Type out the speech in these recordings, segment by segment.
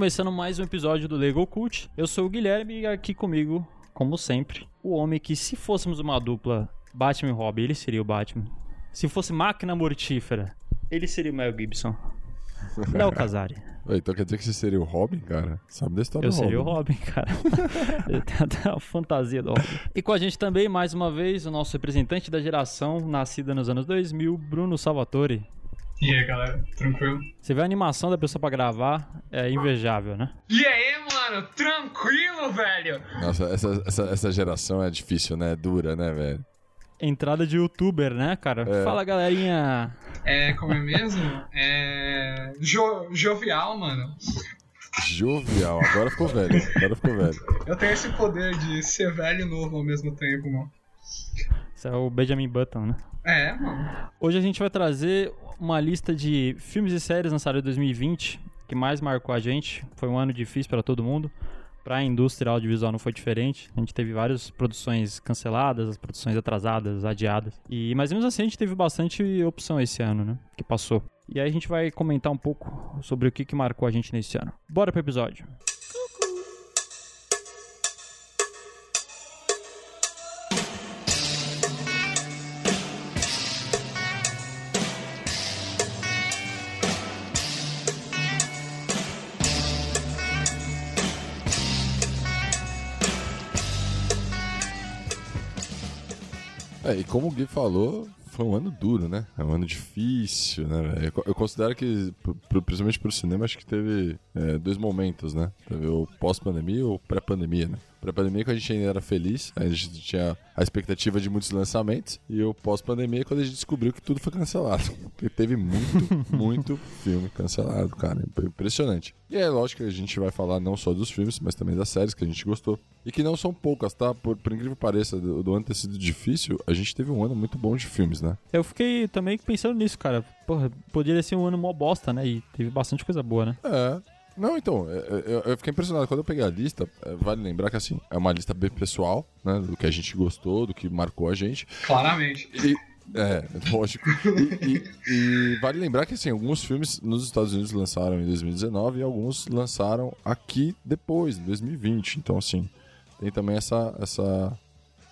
começando mais um episódio do Lego Cult. Eu sou o Guilherme e aqui comigo, como sempre, o homem que, se fôssemos uma dupla Batman e Robin, ele seria o Batman. Se fosse máquina mortífera, ele seria o Mel Gibson. Léo Casari. Então quer dizer que você seria o Robin, cara? Sabe da história Eu do seria o Robin? Robin, cara. Eu tenho até a fantasia do Robin. E com a gente também, mais uma vez, o nosso representante da geração nascida nos anos 2000, Bruno Salvatore. E aí, galera, tranquilo? Você vê a animação da pessoa pra gravar, é invejável, né? E aí, mano, tranquilo, velho? Nossa, essa, essa, essa geração é difícil, né? Dura, né, velho? Entrada de youtuber, né, cara? É. Fala, galerinha. É, como é mesmo? É. Jo jovial, mano. Jovial. Agora ficou velho. Agora ficou velho. Eu tenho esse poder de ser velho e novo ao mesmo tempo, mano. Esse é o Benjamin Button, né? É, mano. Hoje a gente vai trazer uma lista de filmes e séries lançados em 2020 que mais marcou a gente. Foi um ano difícil para todo mundo. Para a indústria audiovisual não foi diferente. A gente teve várias produções canceladas, as produções atrasadas, adiadas. E mas mesmo assim a gente teve bastante opção esse ano, né? Que passou. E aí a gente vai comentar um pouco sobre o que, que marcou a gente nesse ano. Bora pro episódio. É, e como o Gui falou, foi um ano duro, né? É um ano difícil, né, velho? Eu co- Eu considero que, principalmente pro cinema, acho que teve é, dois momentos, né? Teve o pós-pandemia e o pré-pandemia, né? Pré-pandemia, quando a gente ainda era feliz, a gente tinha a expectativa de muitos lançamentos, e o pós-pandemia, quando a gente descobriu que tudo foi cancelado. Porque teve muito, muito filme cancelado, cara. Impressionante. E é lógico que a gente vai falar não só dos filmes, mas também das séries que a gente gostou. E que não são poucas, tá? Por, por incrível que pareça, do, do ano ter sido difícil, a gente teve um ano muito bom de filmes, né? Eu fiquei também pensando nisso, cara. Porra, poderia ser um ano mó bosta, né? E teve bastante coisa boa, né? É. Não, então, é, é, eu, eu fiquei impressionado. Quando eu peguei a lista, é, vale lembrar que, assim, é uma lista bem pessoal, né? Do que a gente gostou, do que marcou a gente. Claramente. E, é, lógico. E, e- e vale lembrar que, assim, alguns filmes nos Estados Unidos lançaram em 2019 e alguns lançaram aqui depois, em 2020. Então, assim, tem também essa, essa,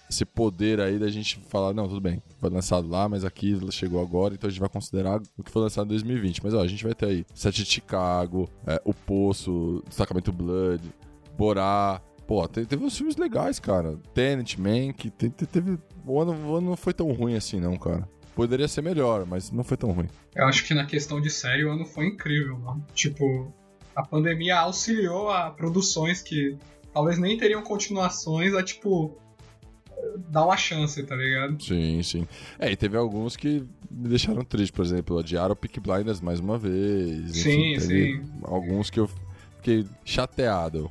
esse poder aí da gente falar, não, tudo bem, foi lançado lá, mas aqui chegou agora, então a gente vai considerar o que foi lançado em 2020. Mas, ó, a gente vai ter aí Sete de Chicago, é, O Poço, Destacamento Blood, Borá... Pô, te- teve uns filmes legais, cara. Tenet, Man, que te- te- teve... O ano, o ano não foi tão ruim assim, não, cara. Poderia ser melhor, mas não foi tão ruim. Eu acho que na questão de série o ano foi incrível, mano. Tipo, a pandemia auxiliou a produções que talvez nem teriam continuações a, tipo, dar uma chance, tá ligado? Sim, sim. É, e teve alguns que me deixaram triste, por exemplo, adiaram o Peak Blinders mais uma vez. Sim, enfim, sim. Alguns que eu fiquei chateado.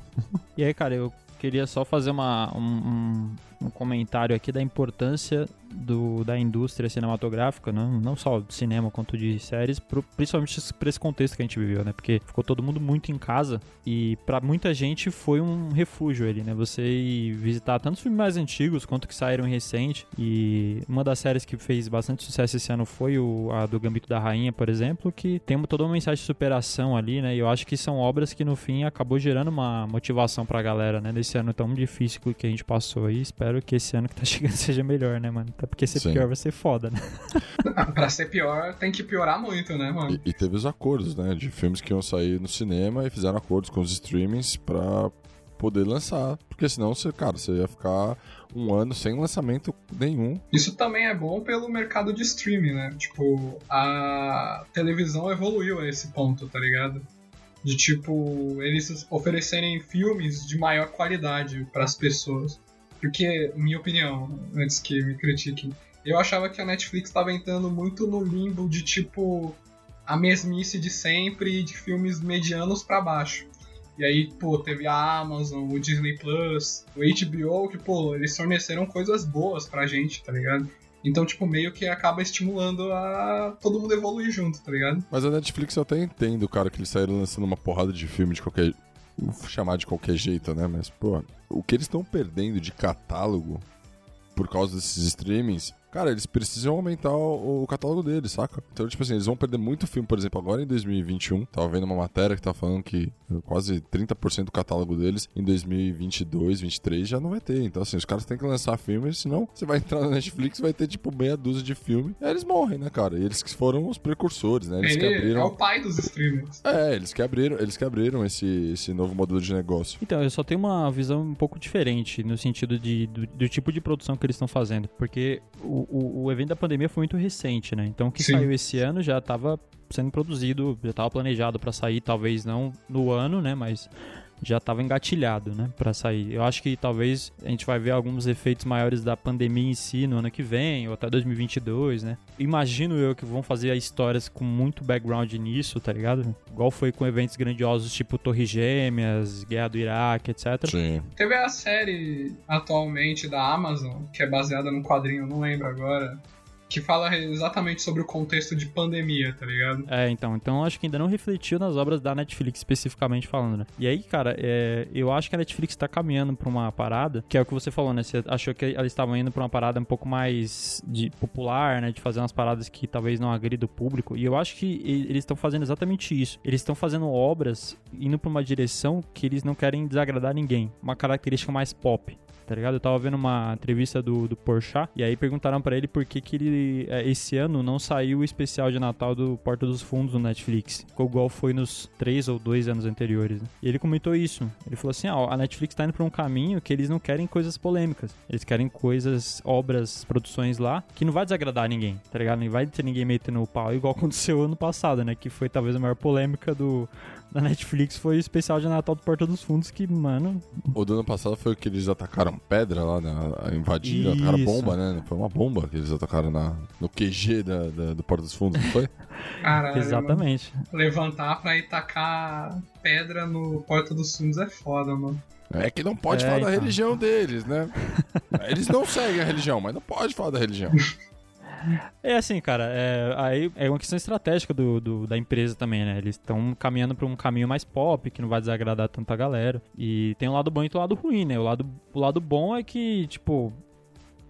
E aí, cara, eu queria só fazer uma, um, um- um comentário aqui da importância do, da indústria cinematográfica, não, não só do cinema quanto de séries, pro- principalmente pra esse contexto que a gente viveu, né? Porque ficou todo mundo muito em casa e pra muita gente foi um refúgio ali, né? Você visitar tanto os filmes mais antigos quanto que saíram recente. E uma das séries que fez bastante sucesso esse ano foi o, a do Gambito da Rainha, por exemplo, que tem toda uma mensagem de superação ali, né? E eu acho que são obras que no fim acabou gerando uma motivação pra galera, né? Nesse ano tão difícil que a gente passou aí. Espero que esse ano que tá chegando seja melhor, né, mano? Até porque ser Sim. pior vai ser foda, né? Pra ser pior, tem que piorar muito, né, mano? E, e teve os acordos, né? De filmes que iam sair no cinema e fizeram acordos com os streamings pra poder lançar. Porque senão, você, cara, você ia ficar um ano sem lançamento nenhum. Isso também é bom pelo mercado de streaming, né? Tipo, a televisão evoluiu a esse ponto, tá ligado? De tipo, eles oferecerem filmes de maior qualidade pras pessoas. Porque, minha opinião, antes que me critiquem, eu achava que a Netflix estava entrando muito no limbo de tipo a mesmice de sempre de filmes medianos pra baixo. E aí, pô, teve a Amazon, o Disney Plus, o HBO, que, pô, eles forneceram coisas boas pra gente, tá ligado? Então, tipo, meio que acaba estimulando a todo mundo evoluir junto, tá ligado? Mas a Netflix eu até entendo, cara, que eles saíram lançando uma porrada de filme de qualquer. Vou chamar de qualquer jeito, né? Mas, pô, o que eles estão perdendo de catálogo por causa desses streamings, cara, eles precisam aumentar o, o, catálogo deles, saca? Então, tipo assim, eles vão perder muito filme, por exemplo, agora em 2021. Tava vendo uma matéria que tá falando que quase 30% do catálogo deles em 2022, 2023 já não vai ter. Então, assim, os caras têm que lançar filmes, senão você vai entrar na Netflix vai ter, tipo, meia dúzia de filme. E aí eles morrem, né, cara? E eles que foram os precursores, né? Eles Ele que abriram. é o pai dos streamers. É, eles que abriram, eles que abriram esse, esse novo modelo de negócio. Então, eu só tenho uma visão um pouco diferente no sentido de, do, do tipo de produção que eles estão fazendo. Porque o, o, o, evento da pandemia foi muito recente, né? Então, o que Sim. saiu esse ano já estava sendo produzido, já estava planejado para sair, talvez não no ano, né? Mas já estava engatilhado, né, para sair. Eu acho que talvez a gente vai ver alguns efeitos maiores da pandemia em si no ano que vem ou até 2022, né? Imagino eu que vão fazer histórias com muito background nisso, tá ligado? Igual foi com eventos grandiosos tipo Torre Gêmeas, Guerra do Iraque, etc. Sim. Teve a série atualmente da Amazon, que é baseada num quadrinho, não lembro agora, que fala exatamente sobre o contexto de pandemia, tá ligado? É, então, então acho que ainda não refletiu nas obras da Netflix especificamente falando, né? E aí, cara, é, eu acho que a Netflix tá caminhando pra uma parada, que é o que você falou, né? Você achou que eles estavam indo pra uma parada um pouco mais de popular, né? De fazer umas paradas que talvez não agridam o público. E eu acho que eles estão fazendo exatamente isso. Eles estão fazendo obras indo pra uma direção que eles não querem desagradar ninguém. Uma característica mais pop tá ligado? Eu tava vendo uma entrevista do, do Porchat, e aí perguntaram para ele por que que ele, é, esse ano, não saiu o especial de Natal do Porta dos Fundos no Netflix, igual foi nos três ou dois anos anteriores. Né? E ele comentou isso. Ele falou assim, ó, a Netflix tá indo pra um caminho que eles não querem coisas polêmicas. Eles querem coisas, obras, produções lá, que não vai desagradar ninguém, tá ligado? Não vai ter ninguém metendo o pau, igual aconteceu ano passado, né? Que foi talvez a maior polêmica do, da Netflix foi o especial de Natal do Porta dos Fundos, que, mano. O do ano passado foi que eles atacaram pedra lá, né? Invadiram, Isso. atacaram bomba, né? Foi uma bomba que eles atacaram na, no QG da, da do Porta dos Fundos, não foi? Caralho, Exatamente. Mano. Levantar pra ir tacar pedra no Porta dos Fundos é foda, mano. É que não pode é, falar então. da religião deles, né? Eles não seguem a religião, mas não pode falar da religião. É assim, cara, é, aí é uma questão estratégica do, do da empresa também, né? Eles estão caminhando para um caminho mais pop, que não vai desagradar tanta galera. E tem um lado bom e um lado ruim, né? O lado, o lado bom é que, tipo,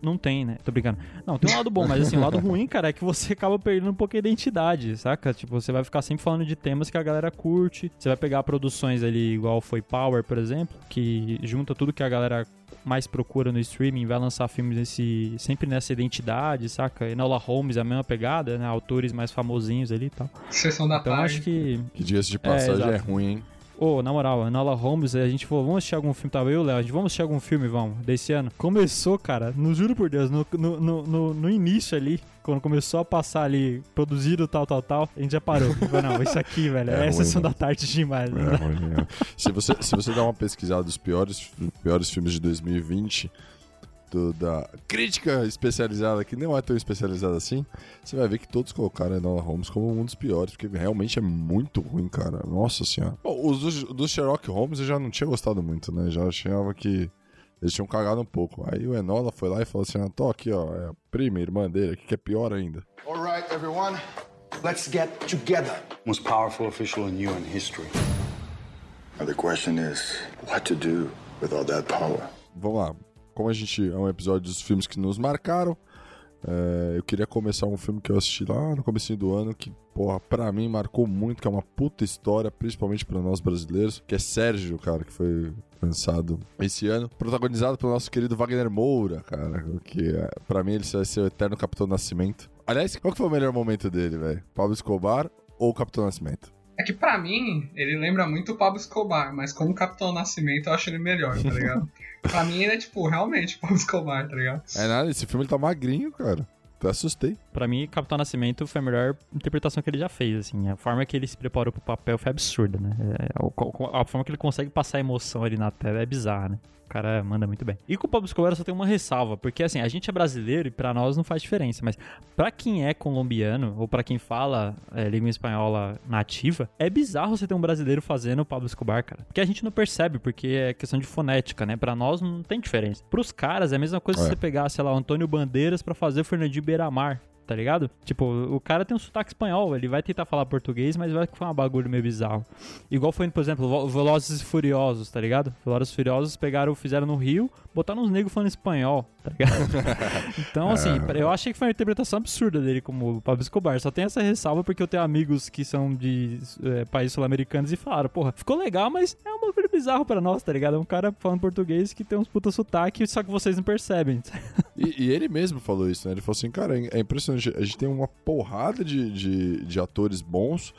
não tem, né? Tô brincando. Não, tem um lado bom, mas assim, o lado ruim, cara, é que você acaba perdendo um pouco a identidade, saca? Tipo, você vai ficar sempre falando de temas que a galera curte. Você vai pegar produções ali, igual foi Power, por exemplo, que junta tudo que a galera mais procura no streaming, vai lançar filmes nesse, sempre nessa identidade, saca? Enola Holmes é a mesma pegada, né? Autores mais famosinhos ali e tal. Sessão da Então tarde. acho que. Que dias de passagem é, é ruim, hein? Ô, oh, na moral, Enola Holmes, a gente falou, vamos assistir algum filme, tava eu e o Léo, a gente vamos assistir algum filme, vamos, desse ano. Começou, cara, no juro por Deus, no, no, no, no início ali, quando começou a passar ali, produzido tal, tal, tal, a gente já parou. Falei, não, isso aqui, velho, é, é sessão da tarde demais. Né? É, ruim, é. se, você, se você dá uma pesquisada dos piores, piores filmes de 2020, do, da crítica especializada, que não é tão especializada assim, você vai ver que todos colocaram a Enola Holmes como um dos piores, porque realmente é muito ruim, cara. Nossa senhora. Bom, os do, do Sherlock Holmes eu já não tinha gostado muito, né? Já achava que eles tinham cagado um pouco. Aí o Enola foi lá e falou assim: ah, tô aqui, ó, é a prima, irmã dele, que é pior ainda. Alright, everyone, let's get together. Most powerful official in UN history. Now the question is, what to do with all that power? Vamos lá, como a gente é um episódio dos filmes que nos marcaram, é, eu queria começar um filme que eu assisti lá no começo do ano, que, porra, pra mim marcou muito, que é uma puta história, principalmente para nós brasileiros, que é Sérgio, cara, que foi lançado esse ano, protagonizado pelo nosso querido Wagner Moura, cara, que é, pra mim ele vai ser o eterno Capitão Nascimento. Aliás, qual que foi o melhor momento dele, velho? Pablo Escobar ou Capitão Nascimento? É que pra mim, ele lembra muito o Pablo Escobar, mas como Capitão Nascimento eu acho ele melhor, tá ligado? pra mim ele é tipo, realmente o Pablo Escobar, tá ligado? É nada, esse filme ele tá magrinho, cara. Até assustei. Pra mim, Capitão Nascimento foi a melhor interpretação que ele já fez, assim. A forma que ele se preparou pro papel foi absurda, né? É, a, a forma que ele consegue passar emoção ali na tela é bizarra, né? O cara manda muito bem. E com o Pablo Escobar só tem uma ressalva, porque assim, a gente é brasileiro e para nós não faz diferença, mas para quem é colombiano ou para quem fala é, língua espanhola nativa, é bizarro você ter um brasileiro fazendo o Pablo Escobar, cara. Porque a gente não percebe, porque é questão de fonética, né? Para nós não tem diferença. Pros caras é a mesma coisa é. se você pegar, sei lá, o Antônio Bandeiras para fazer o Fernandinho Beiramar tá ligado? Tipo, o cara tem um sotaque espanhol, ele vai tentar falar português, mas vai ficar um bagulho meio bizarro. Igual foi, por exemplo, Velozes e Furiosos, tá ligado? Velozes e Furiosos pegaram, fizeram no Rio, botaram uns negros falando espanhol, tá ligado? então, assim, é. eu achei que foi uma interpretação absurda dele como Pablo Escobar. Só tem essa ressalva porque eu tenho amigos que são de é, países sul-americanos e falaram, porra, ficou legal, mas é um bagulho bizarro pra nós, tá ligado? É um cara falando português que tem uns puta sotaque, só que vocês não percebem. e, e, ele mesmo falou isso, né? Ele falou assim, cara, é impressionante. A gente tem uma porrada de, de, de atores bons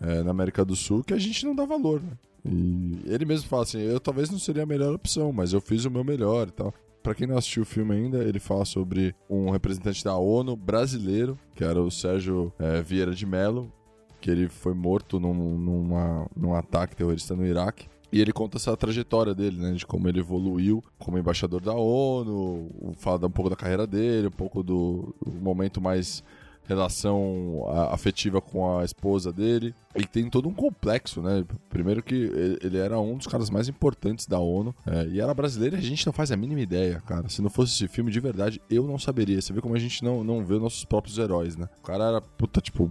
é, na América do Sul que a gente não dá valor, né? E ele mesmo fala assim: eu talvez não seria a melhor opção, mas eu fiz o meu melhor e tal. Pra quem não assistiu o filme ainda, ele fala sobre um representante da ONU brasileiro, que era o Sérgio é, Vieira de Mello, que ele foi morto num, numa, num ataque terrorista no Iraque. E ele conta essa trajetória dele, né? De como ele evoluiu como embaixador da ONU, fala um pouco da carreira dele, um pouco do, do momento mais relação afetiva com a esposa dele. E tem todo um complexo, né? Primeiro que ele era um dos caras mais importantes da ONU. É, e era brasileiro e a gente não faz a mínima ideia, cara. Se não fosse esse filme, de verdade, eu não saberia. Você vê como a gente não, não vê nossos próprios heróis, né? O cara era, puta, tipo,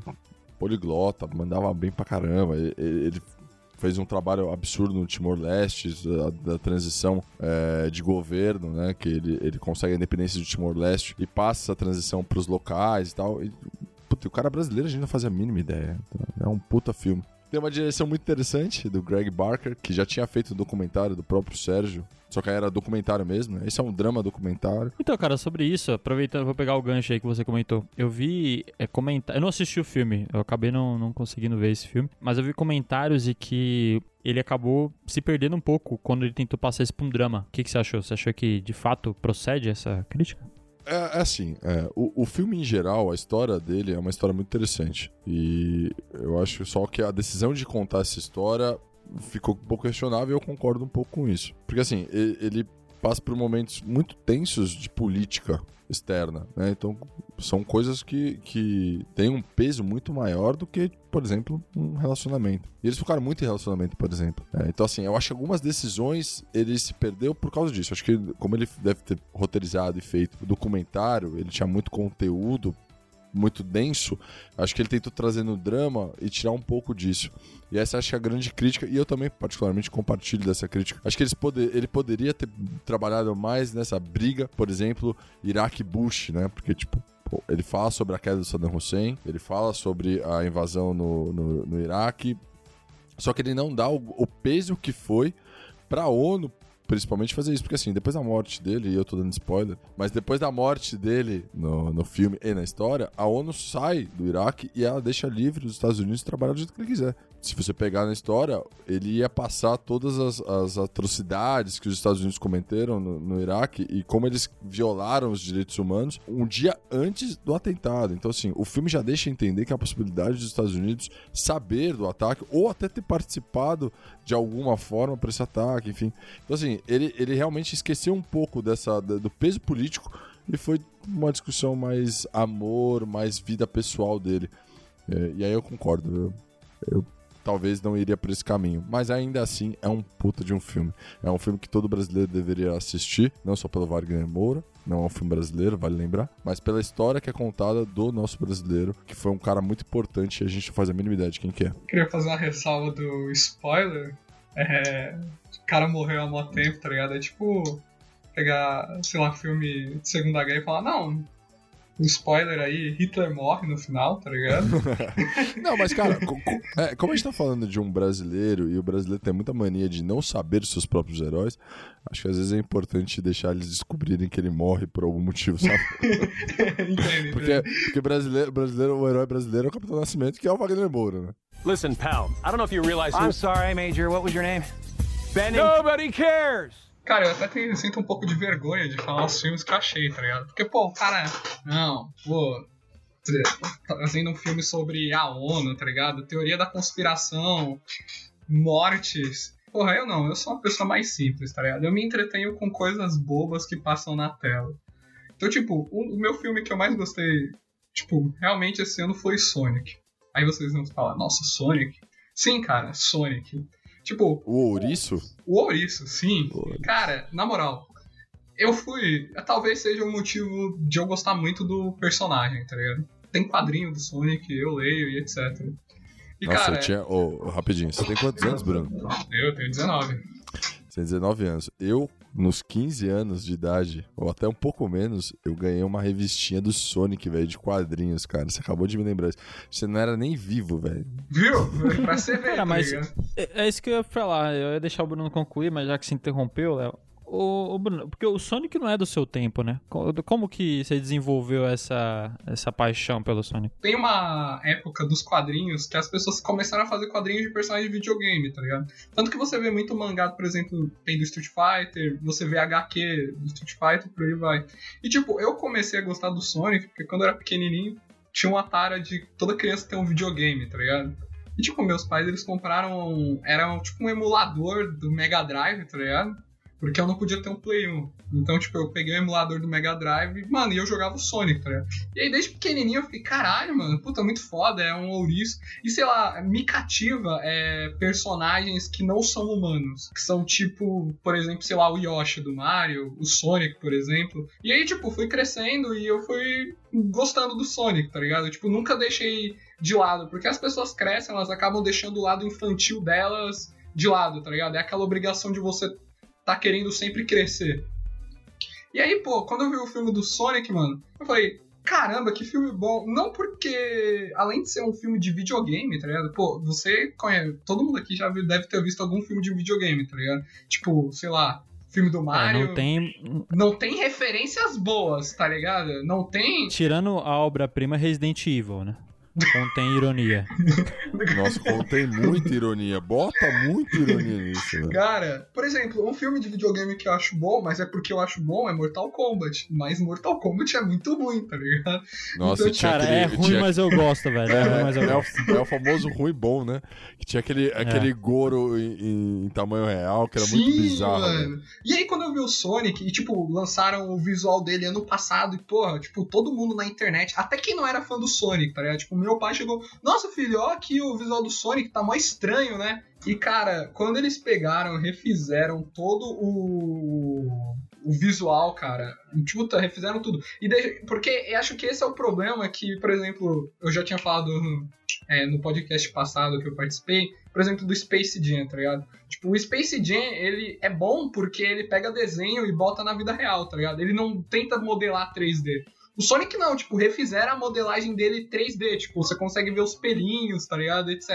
poliglota, mandava bem pra caramba. Ele, ele fez um trabalho absurdo no Timor-Leste, da, da, transição é, de governo, né? Que ele, ele consegue a independência do Timor-Leste e passa essa transição pros locais e tal. E, puta, o cara brasileiro a gente não fazia a mínima ideia. É um puta filme. Tem uma direção muito interessante do Greg Barker, que já tinha feito um documentário do próprio Sérgio. Só que era documentário mesmo, né? Esse é um drama documentário. Então, cara, sobre isso, aproveitando, vou pegar o gancho aí que você comentou. Eu vi é, comentar. Eu não assisti o filme, eu acabei não, não conseguindo ver esse filme, mas eu vi comentários de que ele acabou se perdendo um pouco quando ele tentou passar isso pra um drama. O que, que você achou? Você achou que de fato procede essa crítica? É, é assim, é, o, o filme em geral, a história dele é uma história muito interessante. E eu acho só que a decisão de contar essa história ficou um pouco questionável e eu concordo um pouco com isso. Porque assim, ele, ele passa por momentos muito tensos de política externa, né? Então são coisas que, que têm um peso muito maior do que, por exemplo, um relacionamento. E eles ficaram muito em relacionamento, por exemplo. É, então, assim, eu acho que algumas decisões ele se perdeu por causa disso. Acho que, como ele deve ter roteirizado e feito o documentário, ele tinha muito conteúdo muito denso, acho que ele tentou trazer no drama e tirar um pouco disso. E essa acho que é a grande crítica, e eu também particularmente compartilho dessa crítica. Acho que eles poder, ele poderia ter trabalhado mais nessa briga, por exemplo, Iraque-Bush, né? Porque, tipo, ele fala sobre a queda do Saddam Hussein, ele fala sobre a invasão no, no, no Iraque, só que ele não dá o, o peso que foi para a ONU principalmente fazer isso, porque assim, depois da morte dele, e eu tô dando spoiler, mas depois da morte dele no, no filme e na história, a ONU sai do Iraque e ela deixa livre os Estados Unidos trabalhar do jeito que ele quiser se você pegar na história, ele ia passar todas as, as atrocidades que os Estados Unidos cometeram no, no, Iraque e como eles violaram os direitos humanos um dia antes do atentado. Então, assim, o filme já deixa entender que a possibilidade dos Estados Unidos saber do ataque ou até ter participado de alguma forma para esse ataque, enfim. Então, assim, ele, ele realmente esqueceu um pouco dessa, do peso político e foi uma discussão mais amor, mais vida pessoal dele. É, e aí eu concordo. Eu, eu talvez não iria por esse caminho. Mas ainda assim é um puta de um filme. É um filme que todo brasileiro deveria assistir, não só pelo Wagner Moura, não é um filme brasileiro, vale lembrar, mas pela história que é contada do nosso brasileiro, que foi um cara muito importante e a gente faz a mínima ideia de quem que é. Queria fazer uma ressalva do spoiler. É... O cara morreu há muito tempo, tá ligado? É tipo pegar, sei lá, filme de Segunda Guerra e falar, não, um spoiler aí, Hitler morre no final, tá ligado? não, mas cara, é, como a gente tá falando de um brasileiro e o brasileiro tem muita mania de não saber seus próprios heróis, acho que às vezes é importante deixar eles descobrirem que ele morre por algum motivo, sabe? Entende, porque, porque brasileiro, brasileiro, o herói brasileiro é o Capitão Nascimento, que é o Wagner Moura, né? Listen, pal, I don't know if you realize I'm sorry, Major. What was your name? Benning. Nobody cares! Cara, eu até tenho, sinto um pouco de vergonha de falar os filmes que eu achei, tá ligado? Porque, pô, o cara. Não, pô. Fazendo um filme sobre a ONU, tá ligado? Teoria da conspiração, mortes. Porra, eu não, eu sou uma pessoa mais simples, tá ligado? Eu me entretenho com coisas bobas que passam na tela. Então, tipo, o, o meu filme que eu mais gostei, tipo, realmente esse ano foi Sonic. Aí vocês vão falar, nossa, Sonic? Sim, cara, Sonic. Tipo. O ouriço? O ouriço, sim. O ouriço. Cara, na moral. eu fui. Talvez seja o motivo de eu gostar muito do personagem, tá ligado? Tem quadrinho do Sonic, eu leio e etc. E, Nossa, cara, eu tinha. Ô, rapidinho, você tem quantos anos, Bruno? eu tenho 19. Você tem 19 anos. Eu, nos 15 anos de idade, ou até um pouco menos, eu ganhei uma revistinha do Sonic, velho, de quadrinhos, cara. Você acabou de me lembrar isso. Você não era nem vivo, velho. Viu? Pra ver, Cara, tá mas é, é isso que eu ia falar. Eu ia deixar o Bruno concluir, mas já que se interrompeu, Léo. O, o Bruno, porque o Sonic não é do seu tempo, né? Co- Como que você desenvolveu essa, essa paixão pelo Sonic? Tem uma época dos quadrinhos que as pessoas começaram a fazer quadrinhos de personagens de videogame, tá ligado? Tanto que você vê muito mangá, por exemplo, tem do Street Fighter, você vê HQ do Street Fighter, por aí vai. E tipo, eu comecei a gostar do Sonic, porque quando eu era pequenininho, tinha uma tara de toda criança ter um videogame, tá ligado? E tipo, meus pais, eles compraram, era tipo um emulador do Mega Drive, tá ligado? Porque eu não podia ter um Play 1. Então, tipo, eu peguei o emulador do Mega Drive mano, e eu jogava o Sonic, tá ligado? E aí, desde pequenininho, eu fiquei, caralho, mano, puta, muito foda, é um ouriço. E sei lá, me cativa é, personagens que não são humanos. Que são tipo, por exemplo, sei lá, o Yoshi do Mario, o Sonic, por exemplo. E aí, tipo, fui crescendo e eu fui gostando do Sonic, tá ligado? Tipo, nunca deixei de lado. Porque as pessoas crescem, elas acabam deixando o lado infantil delas de lado, tá ligado? É aquela obrigação de você tá querendo sempre crescer. E aí, pô, quando eu vi o filme do Sonic, mano, eu falei, caramba, que filme bom. Não porque, além de ser um filme de videogame, tá ligado? Pô, você conhece. Todo mundo aqui já deve ter visto algum filme de videogame, tá ligado? Tipo, sei lá, filme do É, Mario. não tem. não tem referências boas, tá ligado? Não tem. Tirando a obra-prima Resident Evil, né? Contém ironia. Nossa, contém muita ironia. Bota muita ironia nisso, velho. Cara, por exemplo, um filme de videogame que eu acho bom, mas é porque eu acho bom, é Mortal Kombat. Mas Mortal Kombat é muito ruim, tá ligado? Nossa, Então, tinha Cara, aquele. é ruim, tinha- mas eu gosto, velho. É, ruim, mas eu é, gosto. é o famoso ruim bom, né? Que tinha aquele, aquele Goro em, em- tamanho real, que era muito Sim, bizarro. mano. velho. E aí, quando eu vi o Sonic, e, tipo, lançaram o visual dele ano passado, e, porra, tipo, todo mundo na internet, até quem não era fã do Sonic, tá ligado? Tipo, meu pai chegou, nossa, filho, ó aqui o visual do Sonic, tá mó estranho, né? E, cara, quando eles pegaram, refizeram todo o, o visual, cara, tipo, tá, refizeram tudo. E deixa- porque acho que esse é o problema que, por exemplo, eu já tinha falado é, no podcast passado que eu participei, por exemplo, do Space Jam, tá ligado? Tipo, o Space Jam, ele é bom porque ele pega desenho e bota na vida real, tá ligado? Ele não tenta modelar 3D. O Sonic não, tipo, refizeram a modelagem dele 3D, tipo, você consegue ver os pelinhos, tá ligado? Etc.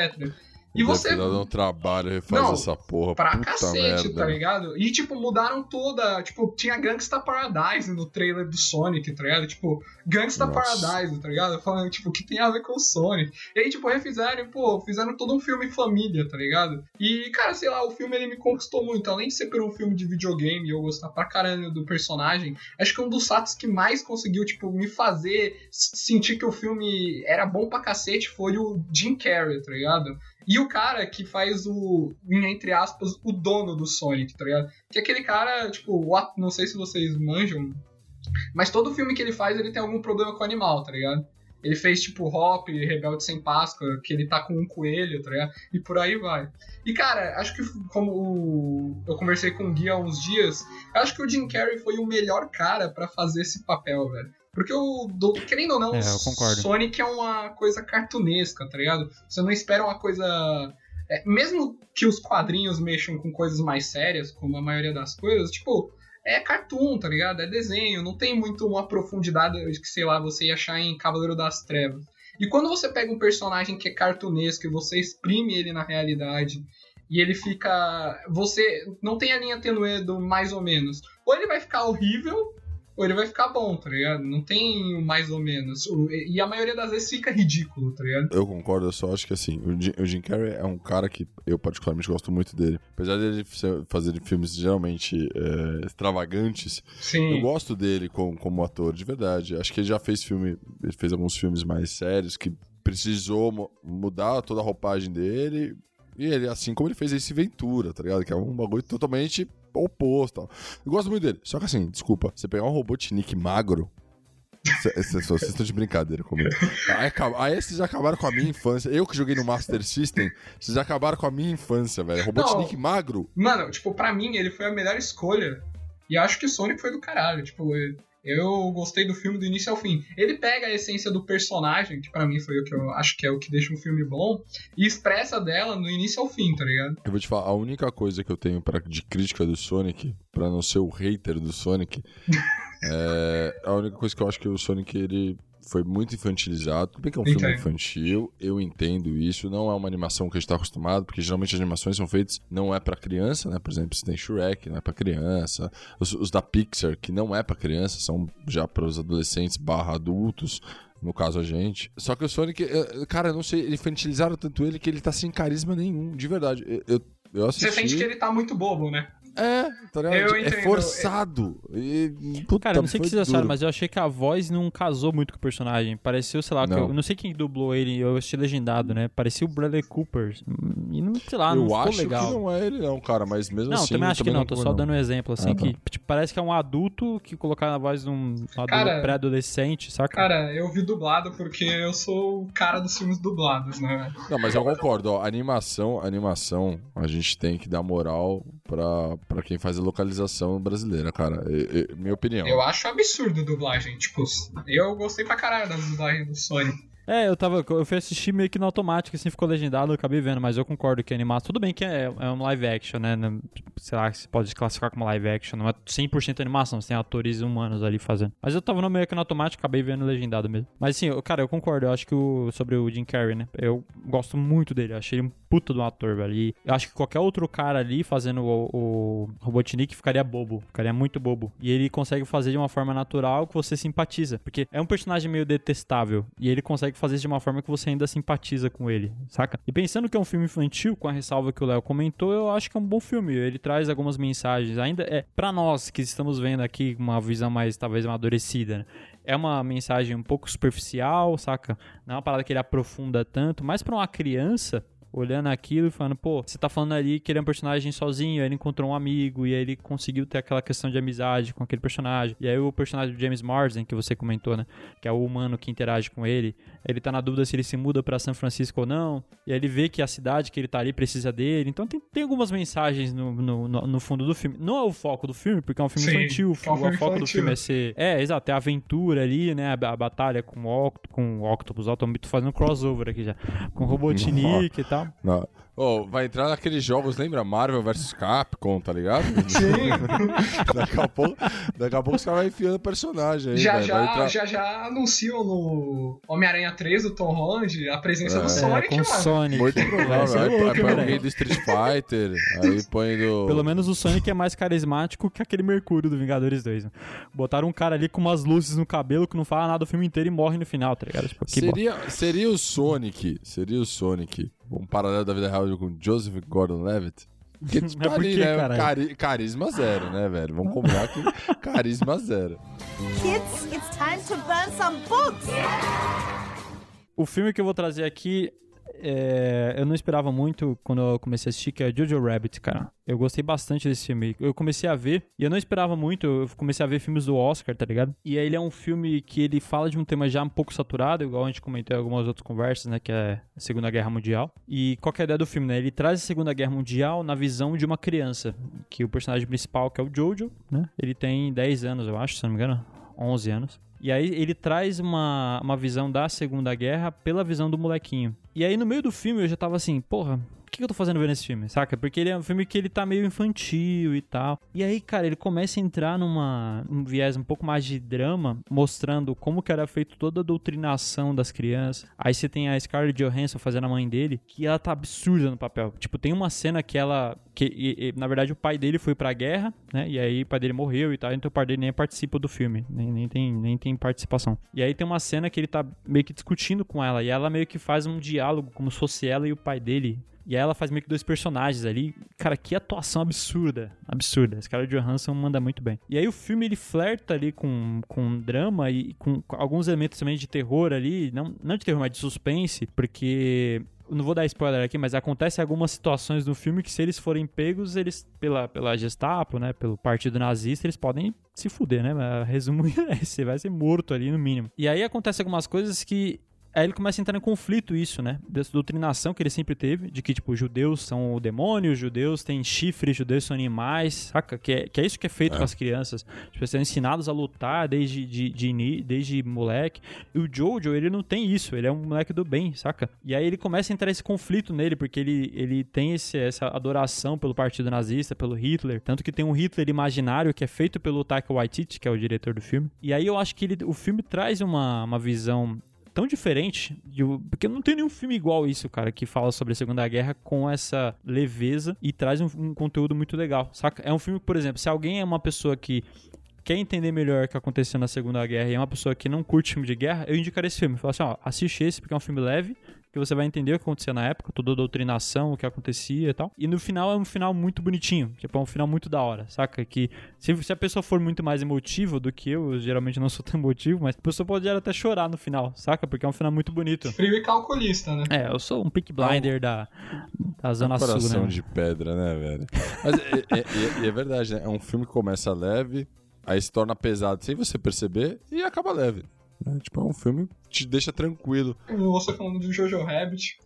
E você dado um trabalho refaz Não, essa porra. pra puta cacete, merda. tá ligado? E, tipo, mudaram toda. Tipo, tinha Gangsta Paradise no trailer do Sonic, tá ligado? Tipo, Gangsta Nossa. Paradise, tá ligado? Falando, tipo, o que tem a ver com o Sonic. E aí, tipo, refizeram, pô, fizeram todo um filme família, tá ligado? E, cara, sei lá, o filme ele me conquistou muito. Além de ser por um filme de videogame e eu gostar pra caralho do personagem, acho que um dos fatos que mais conseguiu, tipo, me fazer sentir que o filme era bom pra cacete foi o Jim Carrey, tá ligado? E o cara que faz o, entre aspas, o dono do Sonic, tá ligado? Que é aquele cara, tipo, não sei se vocês manjam, mas todo filme que ele faz, ele tem algum problema com o animal, tá ligado? Ele fez, tipo, Hop, Rebelde Sem Páscoa, que ele tá com um coelho, tá ligado? E por aí vai. E, cara, acho que como o- eu conversei com o Gui há uns dias, acho que o Jim Carrey foi o melhor cara pra fazer esse papel, velho. Porque o, do- querendo ou não, É. Sonic é uma coisa cartunesca, tá ligado? Você não espera uma coisa. é, mesmo que os quadrinhos mexam com coisas mais sérias, como a maioria das coisas, tipo, é cartoon, tá ligado? É desenho, não tem muito uma profundidade que, sei lá, você ia achar em Cavaleiro das Trevas. E quando você pega um personagem que é cartunesco e você exprime ele na realidade e ele fica. Você não tem a linha tenue do mais ou menos. Ou ele vai ficar horrível, ou ele vai ficar bom, tá ligado? Não tem o mais ou menos. E a maioria das vezes fica ridículo, tá ligado? Eu concordo, eu só acho que assim, o Jim, o Jim Carrey é um cara que eu particularmente gosto muito dele. Apesar dele fazer filmes geralmente é, extravagantes, eu Sim. gosto dele como, como ator, de verdade. Acho que ele já fez filme, ele fez alguns filmes mais sérios que precisou mu- mudar toda a roupagem dele. E ele, assim como ele fez esse Ventura, tá ligado? Que é um bagulho totalmente oposto. tal. Eu gosto muito dele. Só que assim, desculpa, você pegar um Robotnik magro. cê- cê- Vocês estão de brincadeira comigo. Aí, aí vocês acabaram com a minha infância. Eu que joguei no Master System, vocês acabaram com a minha infância, velho. Robotnik magro. Mano, tipo, pra mim, ele foi a melhor escolha E acho que o Sonic foi do caralho. Tipo, eu gostei do filme do início ao fim. Ele pega a essência do personagem, que para mim foi o que eu acho que é o que deixa um filme bom, e expressa dela no início ao fim, tá ligado? Eu vou te falar, a única coisa que eu tenho pra, de crítica do Sonic, pra não ser o hater do Sonic, é a única coisa que eu acho que o Sonic ele foi muito infantilizado. Tudo bem que é um filme infantil, eu entendo isso. Não é uma animação que a gente tá acostumado, porque geralmente as animações são feitas, não é pra criança, né? Por exemplo, você tem Shrek, não é pra criança. Os, os da Pixar, que não é pra criança, são já para os adolescentes barra adultos. No caso, a gente. Só que o Sonic, eh, cara, eu não sei, infantilizaram tanto ele que ele tá sem carisma nenhum, de verdade. Eu, eu, eu assisti... Você sente que ele tá muito bobo, né? É, tá ligado? Eu é entendo. forçado. E, puta, Cara, eu não sei o que vocês acharam, mas eu achei que a voz não casou muito com o personagem. Pareceu, sei lá, que Não. eu não sei quem dublou ele, eu assisti legendado, né? Parecia o Bradley Cooper. E não, sei lá, não eu acho legal. que não é ele, não, cara, mas mesmo Não, assim. também acho que não, tô ficou, só dando um exemplo, assim, Ah, tá. que tipo, parece que é um adulto que colocaram a voz de um pré-adolescente, saca? Cara, eu vi dublado porque eu sou o cara dos filmes dublados, né? Não, mas eu concordo, ó. Animação, animação, a gente tem que dar moral pra, pra quem faz a localização brasileira, cara. É- é- minha opinião. Eu acho absurdo dublagem. Tipo, eu gostei pra caralho da dublagem do Sonic. É, eu tava. Eu fui assistir meio que no automático, assim, ficou legendado, eu acabei vendo, mas eu concordo que a animação. Tudo bem que é, é um live action, né? Sei lá, se pode classificar como live action, não é 100% animação, você tem atores humanos ali fazendo. Mas eu tava no meio que no automático, acabei vendo legendado mesmo. Mas assim, eu- cara, eu concordo, eu acho que o. Sobre o Jim Carrey, né? Eu gosto muito dele, eu achei ele um puta um ator, velho. E eu acho que qualquer outro cara ali fazendo o, o Robotnik ficaria bobo, ficaria muito bobo. E ele consegue fazer de uma forma natural que você simpatiza. Porque é um personagem meio detestável. E ele consegue fazer de uma forma que você ainda simpatiza com ele, saca? E pensando que é um filme infantil, com a ressalva que o Léo comentou, eu acho que é um bom filme. Ele traz algumas mensagens. Ainda é, para nós que estamos vendo aqui uma visão mais, talvez, amadurecida, né? É uma mensagem um pouco superficial, saca? Não é uma parada que ele aprofunda tanto, mas pra uma criança, olhando aquilo e falando, pô, você tá falando ali que ele é um personagem sozinho, aí ele encontrou um amigo, e aí ele conseguiu ter aquela questão de amizade com aquele personagem. E aí o personagem do James Marsden, que você comentou, né? Que é o humano que interage com ele, ele tá na dúvida se ele se muda pra São Francisco ou não, e aí ele vê que a cidade que ele tá ali precisa dele. Então tem, tem algumas mensagens no, no, no- fundo do filme. Não é o foco do filme, porque é um filme Sim, infantil, é um o filme foco do infantil. filme é ser. É, exato, é a aventura ali, né? A, a batalha com o, Oct com o Octopus. Ó, tô tô fazendo um crossover aqui já. Com o Robotnik e tal. Não. Ô, vai entrar naqueles jogos, lembra? Marvel vs Capcom, tá ligado? Sim. daqui, a pouco, daqui a pouco os caras vão enfiando personagem aí, já, já, entrar- já já anunciam no Homem-Aranha 3 do Tom Holland a presença do É. Sonic, é, com mano. Sonic. Muito Vai provável. ser Aí louco, põe velho. alguém do Street Fighter, aí põe do. Pelo menos o Sonic é mais carismático que aquele Mercúrio do Vingadores 2. Né? Botaram um cara ali com umas luzes no cabelo que não fala nada o filme inteiro e morre no final, tá ligado? Tipo. Seria, seria o Sonic, seria o Sonic, um paralelo da vida real com Joseph Gordon-Levitt? Porque, tipo, Mas por ali, né? cari- carisma zero, né, velho? Vamos combinar que carisma zero. Kids, it's time to burn some books. O filme que eu vou trazer aqui, é, eu não esperava muito quando eu comecei a assistir, que é Jojo Rabbit, cara. Eu gostei bastante desse filme. Eu comecei a ver, e eu não esperava muito, eu comecei a ver filmes do Oscar, tá ligado? E ele é um filme que ele fala de um tema já um pouco saturado, igual a gente comentou em algumas outras conversas, né, que é a Segunda Guerra Mundial. E qual é a ideia do filme, né? Ele traz a Segunda Guerra Mundial na visão de uma criança, que o personagem principal, que é o Jojo, né? Ele tem 10 anos, eu acho, se não me engano, 11 anos. E aí ele traz uma, uma visão da Segunda Guerra pela visão do molequinho. E aí no meio do filme eu já tava assim, porra, que, que eu tô fazendo vendo esse filme, saca? Porque ele é um filme que ele tá meio infantil e tal. E aí, cara, ele começa a entrar numa um viés um pouco mais de drama, mostrando como que era feito toda a doutrinação das crianças. Aí você tem a Scarlett Johansson fazendo a mãe dele, que ela tá absurda no papel. Tipo, tem uma cena que ela que e- e, na verdade o pai dele foi pra guerra, né? E aí o pai dele morreu e tal, então o pai dele nem participa do filme, nem, nem tem nem tem participação. E aí tem uma cena que ele tá meio que discutindo com ela e ela meio que faz um diálogo como se fosse ela e o pai dele. E aí ela faz meio que dois personagens ali. Cara, que atuação absurda. Absurda. Scarlett Johansson manda muito bem. E aí o filme ele flerta ali com, com drama e com alguns elementos também de terror ali. Não, não de terror, mas de suspense. Porque não vou dar spoiler aqui, mas acontece algumas situações no filme que se eles forem pegos, eles, pela, pela Gestapo, né, pelo partido nazista, eles podem se fuder, né, resumo esse, você vai ser morto ali no mínimo. E aí acontece algumas coisas que Aí ele começa a entrar em conflito isso, né? Dessa doutrinação que ele sempre teve, de que, tipo, judeus são o demônio, judeus têm chifres, judeus são animais, saca? Que é, que é isso que é feito É. com as crianças. Tipo, eles são ensinados a lutar desde, de, de desde moleque. E o Jojo, ele não tem isso, ele é um moleque do bem, saca? E aí ele começa a entrar esse conflito nele, porque ele, ele tem esse, essa adoração pelo partido nazista, pelo Hitler. Tanto que tem um Hitler imaginário que é feito pelo Taika Waititi, que é o diretor do filme. E aí eu acho que ele, o filme traz uma, uma visão tão diferente, porque não tem nenhum filme igual isso, cara, que fala sobre a Segunda Guerra com essa leveza e traz um, um conteúdo muito legal, saca? É um filme, por exemplo, se alguém é uma pessoa que quer entender melhor o que aconteceu na Segunda Guerra e é uma pessoa que não curte filme de guerra, eu indicaria esse filme. Falar assim, ó, assiste esse porque é um filme leve, que você vai entender o que acontecia na época, toda a doutrinação, o que acontecia e tal. E no final é um final muito bonitinho, tipo, é um final muito da hora, saca? Que se, se a pessoa for muito mais emotiva do que eu, eu geralmente não sou tão emotivo, mas a pessoa pode até chorar no final, saca? Porque é um final muito bonito. Frio e calculista, né? É, eu sou um pick blinder da, da Zona Sul, Coração né? de pedra, né, velho? Mas é, é- é- e é verdade, né? É um filme que começa leve, aí se torna pesado sem você perceber e acaba leve. Né? Tipo, é um filme que te deixa tranquilo. Você falando do Jojo Rabbit,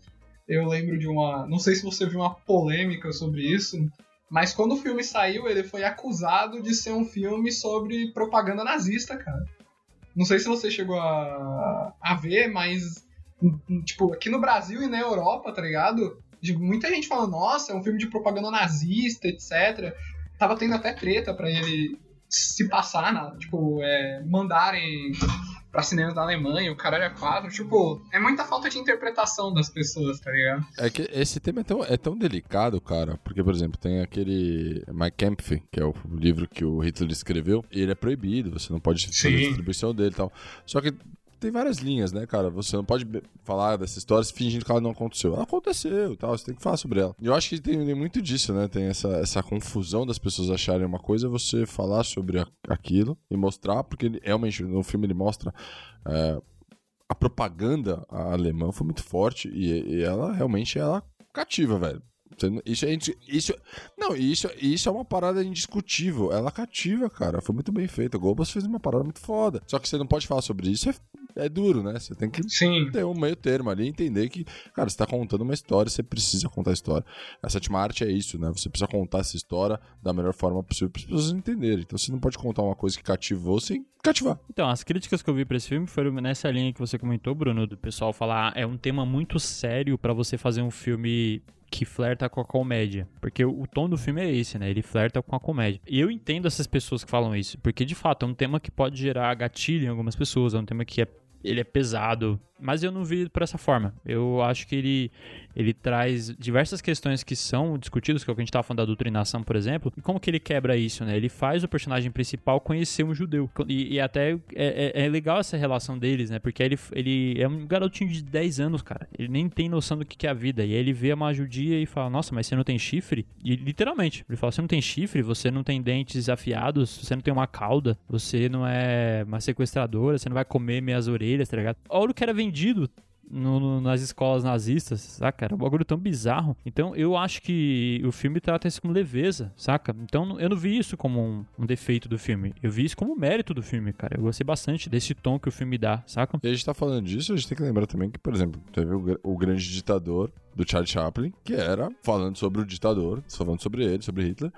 eu lembro de uma. Não sei se você viu uma polêmica sobre isso, mas quando o filme saiu, ele foi acusado de ser um filme sobre propaganda nazista, cara. Não sei se você chegou a, a ver, mas. Tipo, aqui no Brasil e na Europa, tá ligado? De muita gente falando, nossa, é um filme de propaganda nazista, etc. Tava tendo até treta pra ele se passar, na, tipo, é, mandarem pra cinemas da Alemanha, o caralho é quatro. Tipo, é muita falta de interpretação das pessoas, tá ligado? É que esse tema é tão, é tão delicado, cara, porque, por exemplo, tem aquele Mein Kampf, que é o livro que o Hitler escreveu, e ele é proibido, você não pode fazer Sim. distribuição dele e tal. Só que tem várias linhas, né, cara? Você não pode falar dessa história fingindo que ela não aconteceu. Ela aconteceu e tal, você tem que falar sobre ela. E eu acho que tem, muito disso, né? Tem essa, essa confusão das pessoas acharem uma coisa, você falar sobre aquilo e mostrar, porque ele, realmente no filme ele mostra. é, a propaganda alemã foi muito forte e, e ela realmente ela cativa, velho. Isso, é isso, não, isso, isso é uma parada indiscutível. Ela cativa, cara. Foi muito bem feita. O Goebbels fez uma parada muito foda. Só que você não pode falar sobre isso. É, duro, né? Você tem que Sim. ter um meio termo ali e entender que, cara, você tá contando uma história, você precisa contar a história. A sétima arte é isso, né? Você precisa contar essa história da melhor forma possível para as pessoas entenderem. Então você não pode contar uma coisa que cativou sem cativar. Então, as críticas que eu vi pra esse filme foram nessa linha que você comentou, Bruno, do pessoal falar "Ah, é um tema muito sério pra você fazer um filme que flerta com a comédia. Porque o o tom do filme é esse, né? Ele flerta com a comédia. E eu entendo essas pessoas que falam isso, porque de fato é um tema que pode gerar gatilho em algumas pessoas, é um tema que é ele é pesado, mas eu não vi por essa forma. Eu acho que ele, ele traz diversas questões que são discutidas, que é o que a gente estava falando da doutrinação, por exemplo, e como que ele quebra isso, né? Ele faz o personagem principal conhecer um judeu. E, e até é, é- é legal essa relação deles, né? Porque ele, ele é um garotinho de 10 anos, cara. Ele nem tem noção do que é a vida. E aí ele vê uma judia e fala, nossa, mas você não tem chifre? E literalmente, ele fala, você não tem chifre, você não tem dentes afiados, você não tem uma cauda, você não é uma sequestradora, você não vai comer minhas orelhas, tá ligado? Olha o que era vendido no- no- nas escolas nazistas, saca? Era um bagulho tão bizarro. Então eu acho que o filme trata isso como leveza, saca? Então eu não vi isso como um, um defeito do filme. Eu vi isso como um mérito do filme, cara. Eu gostei bastante desse tom que o filme dá, saca? E a gente tá falando disso, a gente tem que lembrar também que, por exemplo, teve o, o grande ditador do Charlie Chaplin, que era falando sobre o ditador, falando sobre ele, sobre Hitler,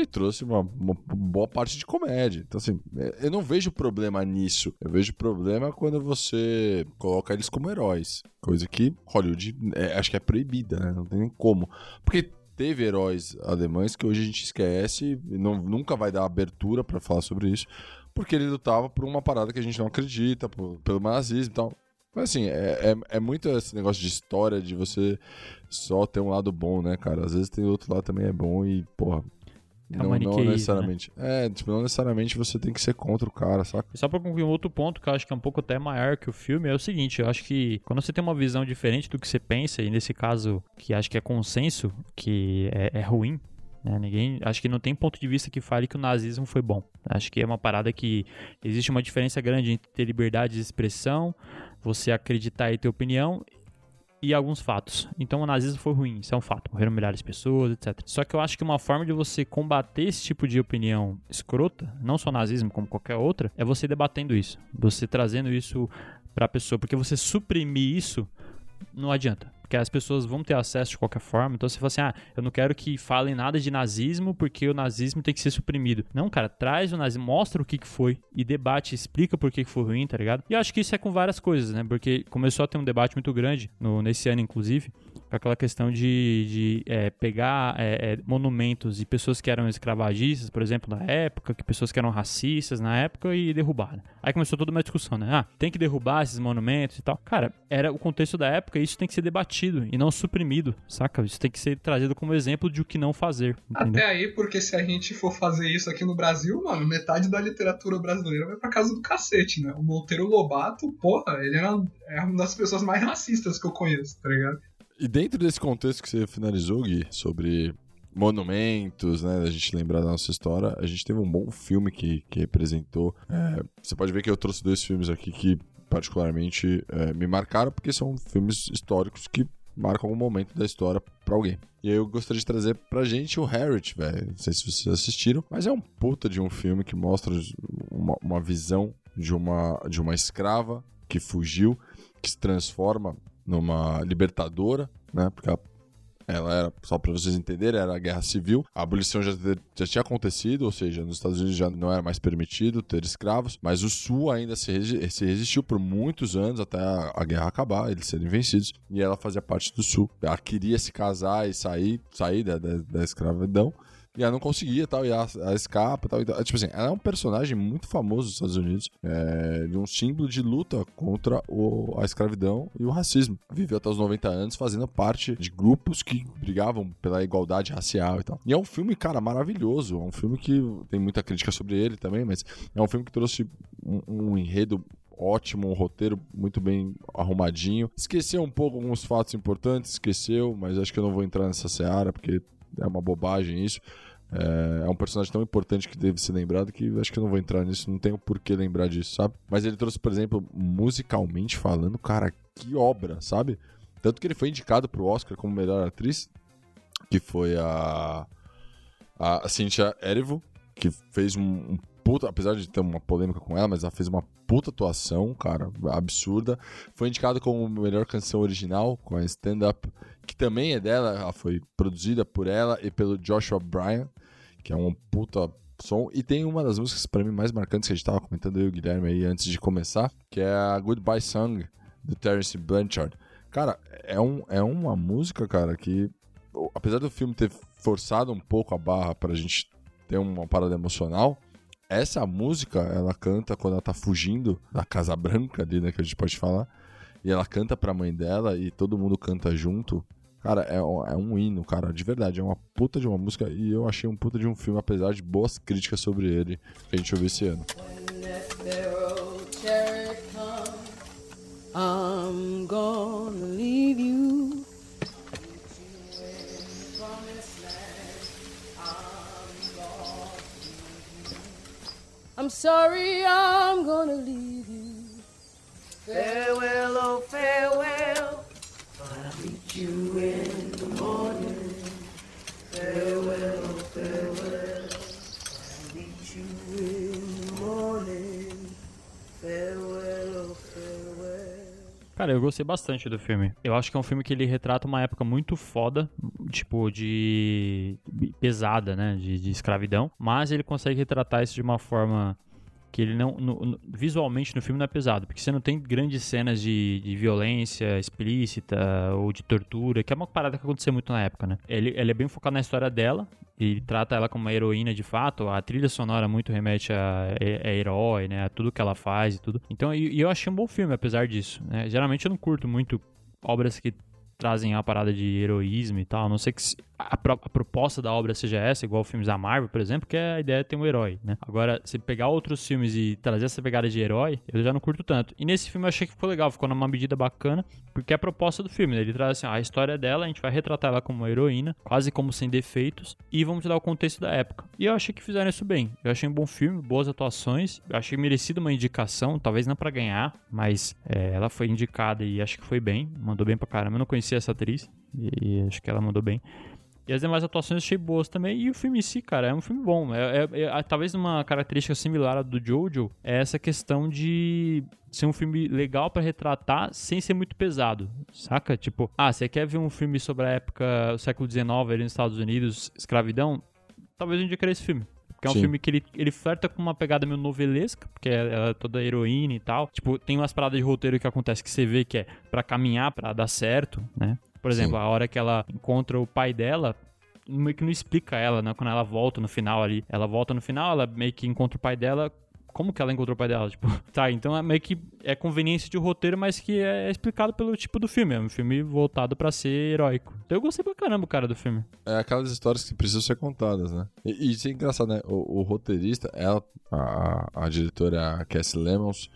e trouxe uma, uma boa parte de comédia. Então, assim, é- eu não vejo problema nisso. Eu vejo problema quando você coloca eles como heróis. Coisa que Hollywood é, acho que é proibida, né? Não tem nem como. Porque teve heróis alemães que hoje a gente esquece e não, nunca vai dar abertura pra falar sobre isso. Porque ele lutava por uma parada que a gente não acredita, por- pelo nazismo e tal. Mas assim, é, é, é muito esse negócio de história de você só ter um lado bom, né, cara? Às vezes tem outro lado também é bom e, porra. É não, não né? necessariamente. É, tipo, não necessariamente você tem que ser contra o cara, saca? Só pra concluir um outro ponto que eu acho que é um pouco até maior que o filme, é o seguinte, eu acho que quando você tem uma visão diferente do que você pensa, e nesse caso, que acho que é consenso, que é, é ruim, né? Ninguém, acho que não tem ponto de vista que fale que o nazismo foi bom. Acho que é uma parada que existe uma diferença grande entre ter liberdade de expressão, você acreditar e ter opinião, e alguns fatos. Então o nazismo foi ruim, isso é um fato. Morreram milhares de pessoas, etc. Só que eu acho que uma forma de você combater esse tipo de opinião escrota, não só nazismo como qualquer outra, é você debatendo isso. Você trazendo isso pra pessoa. Porque você suprimir isso não adianta. Porque as pessoas vão ter acesso de qualquer forma. Então você fala assim: ah, eu não quero que falem nada de nazismo porque o nazismo tem que ser suprimido. Não, cara, traz o nazismo, mostra o que, que foi e debate, explica por que, que foi ruim, tá ligado? E eu acho que isso é com várias coisas, né? Porque começou a ter um debate muito grande no, nesse ano, inclusive, com aquela questão de, de é, pegar é, é, monumentos e pessoas que eram escravagistas, por exemplo, na época, que pessoas que eram racistas na época e derrubar. Né? Aí começou toda uma discussão, né? Ah, tem que derrubar esses monumentos e tal. Cara, era o contexto da época e isso tem que ser debatido e não suprimido, saca? Isso tem que ser trazido como exemplo de o que não fazer. Entendeu? Até aí, porque se a gente for fazer isso aqui no Brasil, mano, metade da literatura brasileira vai pra casa do cacete, né? O Monteiro Lobato, porra, ele é uma, é uma das pessoas mais racistas que eu conheço, tá ligado? E dentro desse contexto que você finalizou, Gui, sobre monumentos, né, a gente lembrar da nossa história, a gente teve um bom filme que, que representou. É, você pode ver que eu trouxe dois filmes aqui que particularmente é, me marcaram porque são filmes históricos que marcam algum momento da história para alguém. E aí eu gostaria de trazer pra gente o Harriet, velho. Não sei se vocês assistiram, mas é um puta de um filme que mostra uma, uma visão de uma, de uma escrava que fugiu, que se transforma numa libertadora, né? Porque ela era, só para vocês entenderem, era a guerra civil. A abolição já, já tinha acontecido, ou seja, nos Estados Unidos já não era mais permitido ter escravos, mas o Sul ainda se, se resistiu por muitos anos até a, a, guerra acabar, eles serem vencidos, e ela fazia parte do Sul. Ela queria se casar e sair, sair da, da, da escravidão, e ela não conseguia tal, e ela, ela escapa tal, e tal. Tipo assim, ela é um personagem muito famoso nos Estados Unidos, é, de um símbolo de luta contra o, a escravidão e o racismo. Viveu até os 90 anos fazendo parte de grupos que brigavam pela igualdade racial e tal. E é um filme, cara, maravilhoso. É um filme que tem muita crítica sobre ele também, mas é um filme que trouxe um, um enredo ótimo, um roteiro muito bem arrumadinho. Esqueceu um pouco alguns fatos importantes, esqueceu, mas acho que eu não vou entrar nessa seara porque é uma bobagem isso. É, é, um personagem tão importante que deve ser lembrado que acho que eu não vou entrar nisso, não tenho por que lembrar disso, sabe? Mas ele trouxe, por exemplo, musicalmente falando, cara, que obra, sabe? Tanto que ele foi indicado pro Oscar como melhor atriz, que foi a, a Cynthia Erivo, que fez um, um puta, apesar de ter uma polêmica com ela, mas ela fez uma puta atuação, cara, absurda. Foi indicado como melhor canção original com a Stand Up que também é dela, ela foi produzida por ela e pelo Joshua Bryan, que é um puta som. E tem uma das músicas para mim mais marcantes que a gente tava comentando eu o Guilherme aí antes de começar, que é a Goodbye Song do Terence Blanchard. Cara, é, um, é uma música, cara, que apesar do filme ter forçado um pouco a barra pra gente ter uma parada emocional, essa música ela canta quando ela tá fugindo da Casa Branca ali, né, que a gente pode falar. E ela canta pra mãe dela e todo mundo canta junto. Cara, é, é um hino, cara, de verdade. É uma puta de uma música e eu achei um puta de um filme, apesar de boas críticas sobre ele que a gente ouviu esse ano. I'm gonna leave you. I'm sorry, I'm gonna leave you. Farewell, oh farewell. I'll meet you in Cara, eu gostei bastante do filme. Eu acho que é um filme que ele retrata uma época muito foda, tipo, de. pesada, né? De, de escravidão. Mas ele consegue retratar isso de uma forma que ele não no, no, visualmente no filme não é pesado, porque você não tem grandes cenas de, de, violência explícita ou de tortura, que é uma parada que aconteceu muito na época, né? Ele, ele é bem focado na história dela e trata ela como uma heroína de fato. A trilha sonora muito remete a, a, a herói, né? A tudo que ela faz e tudo. Então, e, e, eu achei um bom filme apesar disso, né? Geralmente eu não curto muito obras que trazem a parada de heroísmo e tal. A não sei que a, pro- a proposta da obra seja essa, igual filmes da Marvel, por exemplo, que a ideia é ter um herói, né? Agora, se pegar outros filmes e trazer essa pegada de herói, eu já não curto tanto. E nesse filme eu achei que ficou legal, ficou numa medida bacana, porque é a proposta do filme, né? Ele traz assim, a história dela, a gente vai retratar ela como uma heroína, quase como sem defeitos, e vamos dar o contexto da época. E eu achei que fizeram isso bem. Eu achei um bom filme, boas atuações, eu achei merecido uma indicação, talvez não pra ganhar, mas é, ela foi indicada e acho que foi bem, mandou bem pra caramba. Eu não conhecia essa atriz, e, e acho que ela mandou bem. E as demais atuações achei boas também. E o filme em si, cara, é um filme bom. É, é- é- talvez uma característica similar à do Jojo é essa questão de ser um filme legal pra retratar sem ser muito pesado, saca? Tipo, ah, você quer ver um filme sobre a época, o século XIX ali nos Estados Unidos, escravidão? Talvez eu indicaria esse filme. Porque é um Sim. filme que ele, ele flerta com uma pegada meio novelesca, porque ela é toda heroína e tal. Tipo, tem umas paradas de roteiro que acontece que você vê que é pra caminhar, pra dar certo, né? Por exemplo, Sim. a hora que ela encontra o pai dela, meio que não explica ela, né? Quando ela volta no final ali. Ela volta no final, ela meio que encontra o pai dela. Como que ela encontrou o pai dela? Tipo, tá, então é meio que é conveniência de roteiro, mas que é explicado pelo tipo do filme. É um filme voltado pra ser heróico. Então eu gostei pra caramba, cara, do filme. É aquelas histórias que precisam ser contadas, né? E, e isso é engraçado, né? O, o roteirista, ela, a, a diretora Cassie Lemons,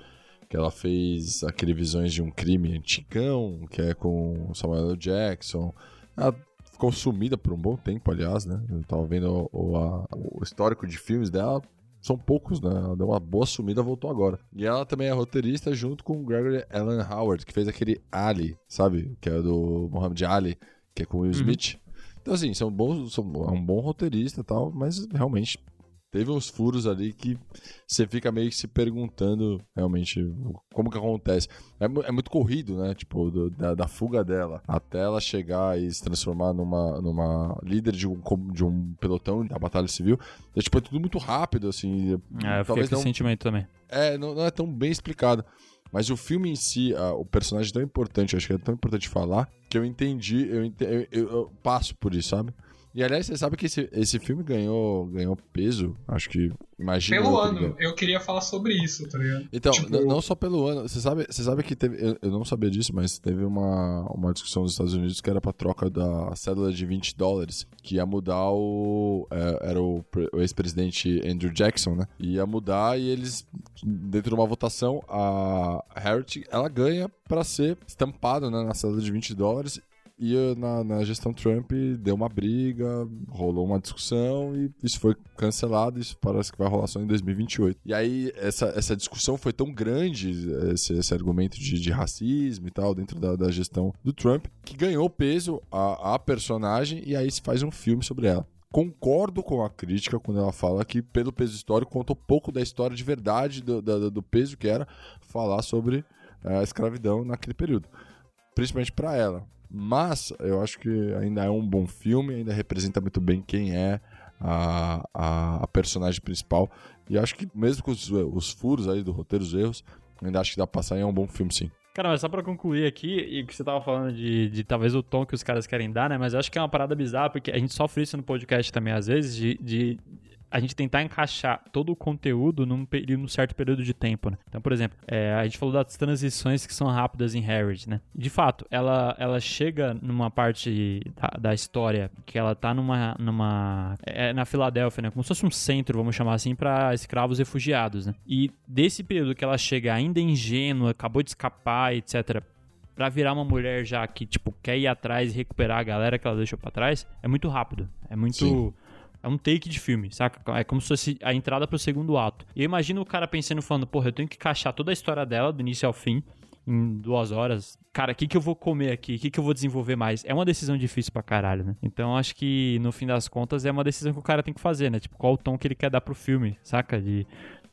que ela fez aquele Visões de um Crime antigão, que é com Samuel. Jackson. Ela ficou sumida por um bom tempo, aliás, né? Eu tava vendo o, a- o histórico de filmes dela. São poucos, né? Ela deu uma boa sumida, voltou agora. E ela também é roteirista junto com o Gregory Allen Howard, que fez aquele Ali, sabe? Que é do Muhammad Ali, que é com o Will Smith. Então, assim, são bons, são, é um bom roteirista e tal, mas realmente teve uns furos ali que você fica meio que se perguntando realmente como que acontece. É, é muito corrido, né? Tipo, do- da, da fuga dela até ela chegar e se transformar numa, numa líder de um, de um pelotão da Batalha Civil. É, tipo, é tudo muito rápido, assim. É, eu talvez com não, esse sentimento também. é, não, não é tão bem explicado. Mas o filme em si, ah, o personagem é tão importante, acho que é tão importante falar, que eu entendi, eu, ente- eu- eu- eu passo por isso, sabe? E aliás, você sabe que esse, esse filme ganhou, ganhou peso, acho que. Imagina. Pelo ano, eu queria falar sobre isso, tá ligado? Então, Tipo- não só pelo ano. Você sabe, você sabe que teve. Eu, eu não sabia disso, mas teve uma, uma discussão nos Estados Unidos que era pra troca da cédula de 20 dólares, que ia mudar o. é, era o, o ex-presidente Andrew Jackson, né? Ia mudar e eles, dentro de uma votação, a Harriet ela ganha pra ser estampada né, na cédula de 20 dólares. E na, na gestão Trump deu uma briga, rolou uma discussão e isso foi cancelado. Isso parece que vai rolar só em 2028. E aí, essa, essa discussão foi tão grande, esse, esse argumento de, de racismo e tal, dentro da, da gestão do Trump, que ganhou peso a, a personagem e aí se faz um filme sobre ela. Concordo com a crítica quando ela fala que, pelo peso histórico, conta um pouco da história de verdade, do, da- do peso que era falar sobre eh, a escravidão naquele período principalmente pra ela. Mas eu acho que ainda é um bom filme, ainda representa muito bem quem é a, a, a personagem principal. E acho que mesmo com os, os furos aí do roteiro, os erros, ainda acho que dá pra passar e é um bom filme sim. Cara, mas só pra concluir aqui, e que você tava falando de, de talvez o tom que os caras querem dar, né? Mas eu acho que é uma parada bizarra, porque a gente sofre isso no podcast também, às vezes, de, de a gente tentar encaixar todo o conteúdo num, período, num certo período de tempo, né? Então, por exemplo, é, a gente falou das transições que são rápidas em Harriet, né? De fato, ela, ela chega numa parte da, da história que ela tá numa, numa... É, na Filadélfia, né? Como se fosse um centro, vamos chamar assim, pra escravos refugiados, né? E desse período que ela chega ainda ingênua, acabou de escapar, etc., pra virar uma mulher já que, tipo, quer ir atrás e recuperar a galera que ela deixou pra trás, é muito rápido. É muito. Sim. É um take de filme, saca? É como se fosse a entrada pro segundo ato. E eu imagino o cara pensando, falando, porra, eu tenho que encaixar toda a história dela, do início ao fim, em duas horas. Cara, o que, que eu vou comer aqui? O que, que eu vou desenvolver mais? É uma decisão difícil pra caralho, né? Então acho que, no fim das contas, é uma decisão que o cara tem que fazer, né? Tipo, qual o tom que ele quer dar pro filme, saca? De.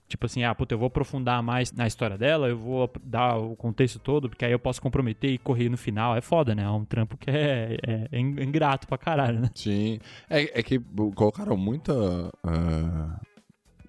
Tipo assim, ah, puta, eu vou aprofundar mais na história dela, eu vou dar o contexto todo, porque aí eu posso comprometer e correr no final. É foda, né? É um trampo que é, é, é ingrato pra caralho, né? Sim. É, é que colocaram muita. ah,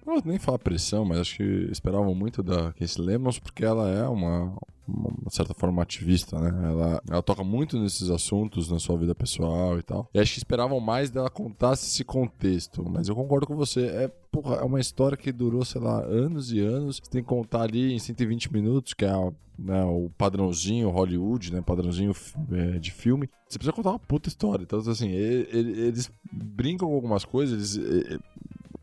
não vou nem falar pressão, mas acho que esperavam muito da Casey Lemons, porque ela é uma, uma certa forma ativista, né? Ela, ela toca muito nesses assuntos na sua vida pessoal e tal. E acho que esperavam mais dela contar esse contexto. Mas eu concordo com você. É, porra, é uma história que durou, sei lá, anos e anos. Você tem que contar ali em 120 minutos, que é a, né, o padrãozinho Hollywood, né? Padrãozinho é, de filme. Você precisa contar uma puta história. Então, assim, eles brincam com algumas coisas, eles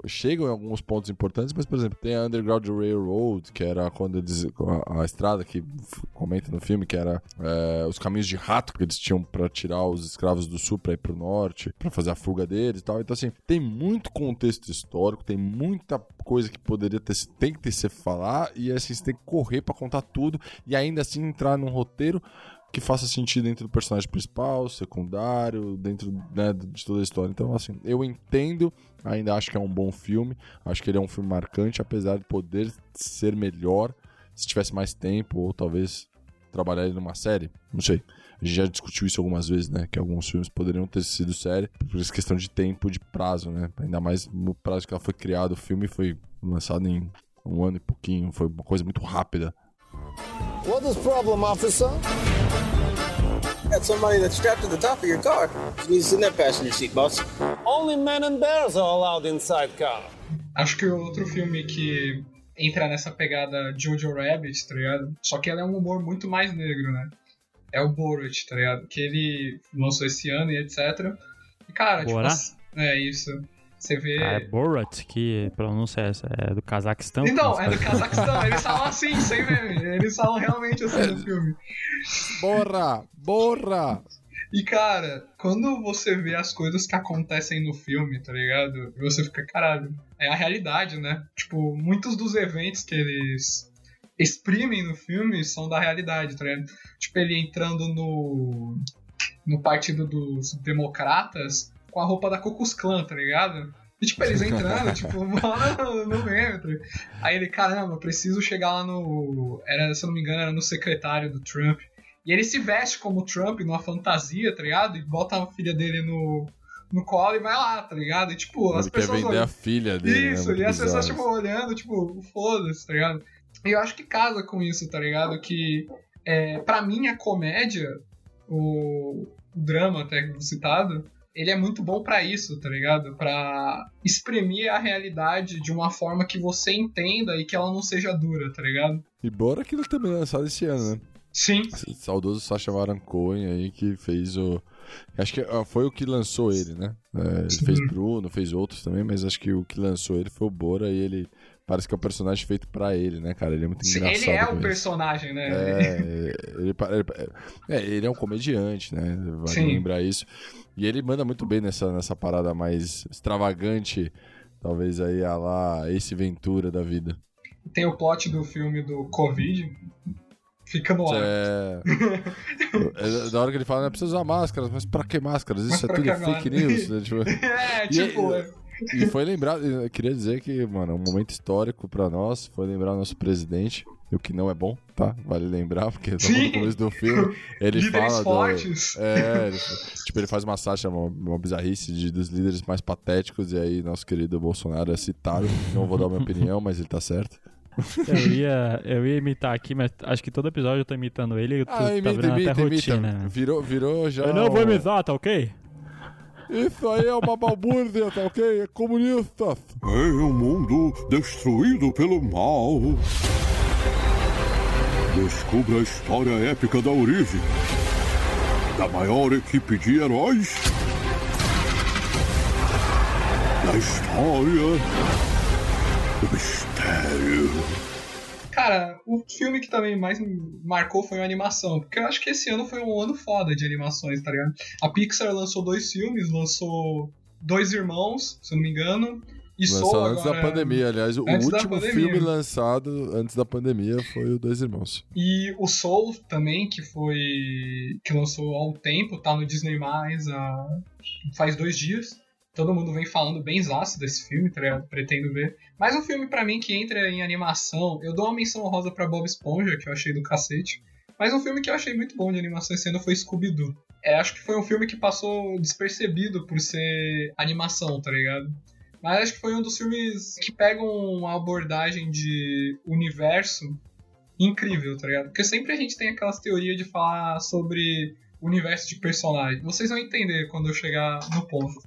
chegam em alguns pontos importantes, mas, por exemplo, tem a Underground Railroad, que era quando eles. a, a estrada que comenta no filme, que era é, os caminhos de rato que eles tinham para tirar os escravos do sul para ir pro norte, para fazer a fuga deles e tal. Então, assim, tem muito contexto histórico, tem muita coisa que poderia ter, tem que ter se falar, e assim, você tem que correr para contar tudo e ainda assim entrar num roteiro que faça sentido dentro do personagem principal, secundário, dentro né, de toda a história. Então, assim, eu entendo, ainda acho que é um bom filme, acho que ele é um filme marcante, apesar de poder ser melhor se tivesse mais tempo, ou talvez trabalhar ele numa série, não sei. A gente já discutiu isso algumas vezes, né? Que alguns filmes poderiam ter sido série por essa questão de tempo, de prazo, né? Ainda mais no prazo que ela foi criada. O filme foi lançado em um ano e pouquinho, foi uma coisa muito rápida. What is problem, officer? Got somebody that's strapped to the top of your car. Sit in that passenger seat, boss. Only men and bears are allowed inside car. Acho que o outro filme que entra nessa pegada Jojo Rabbit, tá ligado? Só que ela é um humor muito mais negro, né? É o Borat, tá ligado? Que ele lançou esse ano e etc. E, cara, Bora? tipo. É isso. Você vê. Ah, é Borat, que pronúncia é essa? É do Cazaquistão? Então, é do Cazaquistão. Eles falam assim, sem meme. Eles falam realmente assim no filme. Borra! Borra! E, cara, quando você vê as coisas que acontecem no filme, tá ligado? Você fica, caralho, é a realidade, né? Tipo, muitos dos eventos que eles exprimem no filme são da realidade, tá ligado? Tipo, ele entrando no, no partido dos democratas com a roupa da Cocos Clan, tá ligado? E, tipo, eles entrando, tipo, mano, no. Tá Aí ele, caramba, preciso chegar lá no. Era, se eu não me engano, era no secretário do Trump. E ele se veste como Trump numa fantasia, tá ligado? E bota a filha dele no, no colo e vai lá, tá ligado? E tipo, ele as pessoas. Quer vender olham... a filha dele. Isso, né? e as pessoas, tipo, olhando, tipo, foda-se, tá ligado? E eu acho que casa com isso, tá ligado? Que, é, pra mim, a comédia, o, o drama até citado, ele é muito bom para isso, tá ligado? Para exprimir a realidade de uma forma que você entenda e que ela não seja dura, tá ligado? E bora aquilo também lançado esse ano, né? Sim. Saudoso Sacha Baron Cohen aí que fez o. Acho que foi o que lançou ele, né? É, ele fez Bruno, fez outros também, mas acho que o que lançou ele foi o Bora e ele. Parece que é um personagem feito para ele, né, cara? Ele é muito Sim, engraçado. Ele é o personagem, né? É, ele, ele, é, ele é um comediante, né? Vale Sim. lembrar isso. E ele manda muito bem nessa, nessa parada mais extravagante, talvez aí a lá Ace Ventura da vida. Tem o plot do filme do Covid. Fica no ar. É... é da hora que ele fala, não precisa usar máscaras, mas pra que máscaras? Isso Mas é tudo fake news. né? Tipo, É, E- tipo. E foi lembrado, eu queria dizer que, mano, um momento histórico pra nós foi lembrar o nosso presidente, o que não é bom, tá? Vale lembrar, porque Sim. no começo do filme ele Líderes fala fortes. do... É, ele, tipo, ele faz uma sátira, uma, uma bizarrice de, dos líderes mais patéticos, e aí nosso querido Bolsonaro é citado. Não vou dar minha opinião, mas ele tá certo. Eu ia, eu ia imitar aqui, mas acho que todo episódio eu tô imitando ele e tu Ah, tá imita, virando imita, até imita. rotina. né? Virou, virou já... Eu não vou imitar, tá ok? Isso aí é uma balbúrdia, tá ok? É comunista. É um mundo destruído pelo mal. Descubra a história épica da origem da maior equipe de heróis da história do mistério. Cara, o filme que também mais me marcou foi a animação. Porque eu acho que esse ano foi um ano foda de animações, tá ligado? A Pixar lançou dois filmes, lançou Dois Irmãos, se eu não me engano. E Lançado Soul antes agora... da pandemia, aliás. O Antes último filme lançado antes da pandemia foi o Dois Irmãos. E o Soul também, que foi. que lançou há um tempo, tá no Disney Mais há. faz dois dias. Todo mundo vem falando bem zaço desse filme, tá ligado? pretendo ver. Mas um filme pra mim que entra em animação, eu dou uma menção rosa pra Bob Esponja, que eu achei do cacete. Mas um filme que eu achei muito bom de animação esse ano foi Scooby-Doo. É, acho que foi um filme que passou despercebido por ser animação, tá ligado? Mas acho que foi um dos filmes que pegam uma abordagem de universo incrível, tá ligado? Porque sempre a gente tem aquelas teorias de falar sobre universo de personagem. Vocês vão entender quando eu chegar no ponto.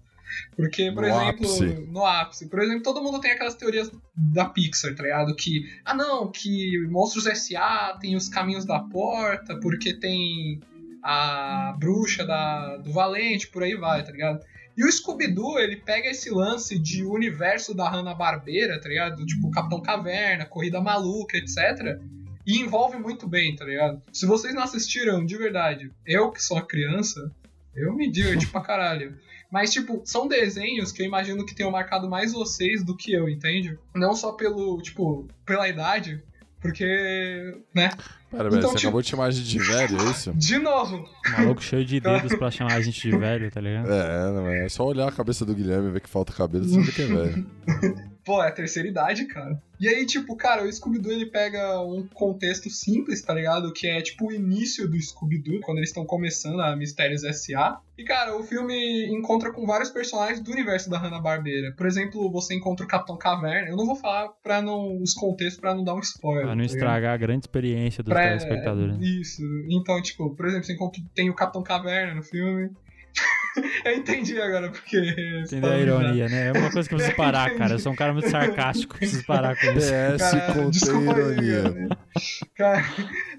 Porque, por No exemplo, ápice. no ápice, por exemplo, todo mundo tem aquelas teorias da Pixar, tá ligado? Que, ah não, que Monstros S.A. tem os caminhos da porta, porque tem a bruxa da, do Valente, por aí vai, tá ligado? E o Scooby-Doo, ele pega esse lance de universo da Hanna-Barbera, tá ligado? Tipo, Capitão Caverna, Corrida Maluca, etc. E envolve muito bem, tá ligado? Se vocês não assistiram, de verdade, eu que sou criança, eu me diverti pra caralho. Mas, tipo, são desenhos que eu imagino que tenham marcado mais vocês do que eu, entende? Não só pelo, tipo, pela idade, porque, né? Pera, velho, Então, você tipo- acabou de chamar a gente de velho, é isso? De novo, Maluco cheio de dedos pra chamar a gente de velho, tá ligado? É, não é. É só olhar a cabeça do Guilherme e ver que falta cabelo, você vê que é velho. Pô, é a terceira idade, cara. E aí, tipo, cara, o Scooby-Doo ele pega um contexto simples, tá ligado? Que é tipo o início do Scooby-Doo, quando eles estão começando a Mistérios S.A. E, cara, o filme encontra com vários personagens do universo da Hanna-Barbera. Por exemplo, você encontra o Capitão Caverna. Eu não vou falar pra não, os contextos pra não dar um spoiler. Pra não tá estragar a grande experiência dos Pra- telespectadores. né? Isso. Então, tipo, por exemplo, você encontra, tem o Capitão Caverna no filme. eu entendi agora, porque. Entendeu a ironia, né? É uma coisa que eu preciso parar, cara. Eu sou um cara muito sarcástico, preciso parar com isso. PS Cara, contém desculpa aí, ironia. cara. Cara,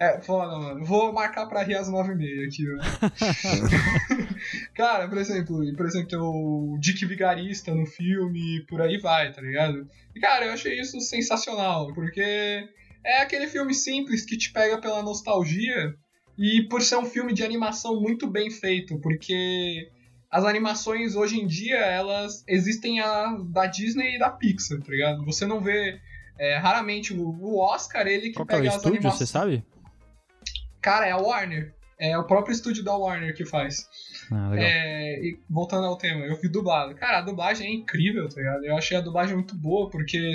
é foda, mano. Vou marcar pra rir às nove e meia aqui, ó. cara, por exemplo, por exemplo, tem o Dick Vigarista no filme, e por aí vai, tá ligado? E, cara, eu achei isso sensacional, porque é aquele filme simples que te pega pela nostalgia e por ser um filme de animação muito bem feito, porque as animações hoje em dia, elas existem a da Disney e da Pixar, tá ligado? Você não vê é, raramente o, o Oscar, ele que Qual que é o pega as estúdio, animações. você sabe? Cara, é a Warner. É o próprio estúdio da Warner que faz. Ah. É, e voltando ao tema, eu vi dublado. Cara, a dublagem é incrível, tá ligado? Eu achei a dublagem muito boa, porque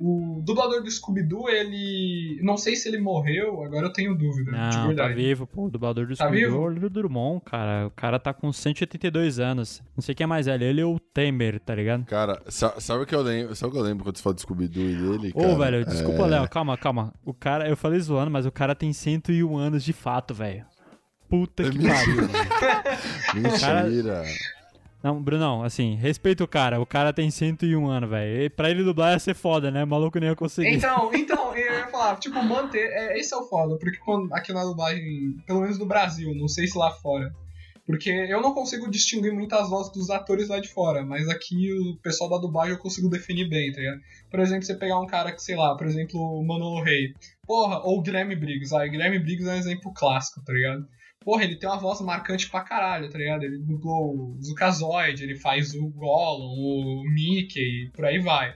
o dublador do Scooby-Doo, ele. Não sei se ele morreu, agora eu tenho dúvida, de Não, tá verdade. vivo, pô. O dublador do Tá Scooby-Doo é vivo? o Olívio Drummond, cara. O cara tá com 182 anos. Não sei quem é mais velho, ele ou o Temer, tá ligado? Cara, sa- sabe o que eu lembro? Sabe o que eu lembro quando você fala do Scooby-Doo e dele? Ô, cara? velho, desculpa, É, Léo, calma, calma. O cara, eu falei zoando, mas o cara tem 101 anos de fato, velho. Puta É que pariu, mano. Mentira. Não, Brunão, assim, respeita o cara. O cara tem 101 anos, velho. Pra ele dublar ia ser foda, né? O maluco nem ia conseguir. Então, então, eu ia falar, tipo, manter. É, esse é o foda, porque quando, aqui na dublagem, pelo menos no Brasil, não sei se lá fora. Porque eu não consigo distinguir muitas vozes dos atores lá de fora, mas aqui o pessoal da dublagem eu consigo definir bem, tá ligado? Por exemplo, você pegar um cara que, sei lá, por exemplo, o Manolo Rey. Porra, ou o Guilherme Briggs. Ah, o Guilherme Briggs é um exemplo clássico, tá ligado? Porra, ele tem uma voz marcante pra caralho, tá ligado? Ele dublou o Zukazoid, ele faz o Gollum, o Mickey, por aí vai.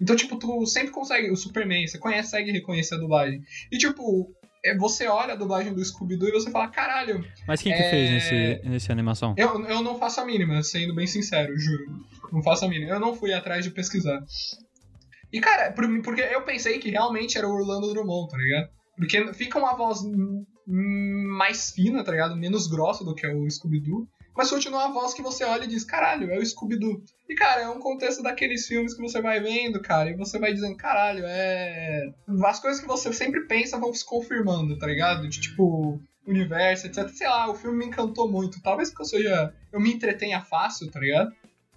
Então, tipo, tu sempre consegue, o Superman, você consegue reconhecer a dublagem. E, tipo, é, você olha a dublagem do Scooby-Doo e você fala, caralho, Mas quem que É- fez nesse, nesse animação? eu, eu não faço a mínima, sendo bem sincero, juro. Não faço a mínima. Eu não fui atrás de pesquisar. E, cara, por- porque eu pensei que realmente era o Orlando Drummond, tá ligado? Porque fica uma voz mais fina, tá ligado? Menos grossa do que é o Scooby-Doo. Mas continua uma voz que você olha e diz, caralho, é o Scooby-Doo. E, cara, é um contexto daqueles filmes que você vai vendo, cara, e você vai dizendo, caralho, é. As coisas que você sempre pensa vão se confirmando, tá ligado? De tipo, universo, etc. Sei lá, o filme me encantou muito. Talvez porque eu seja. Eu me entretenha fácil, tá ligado?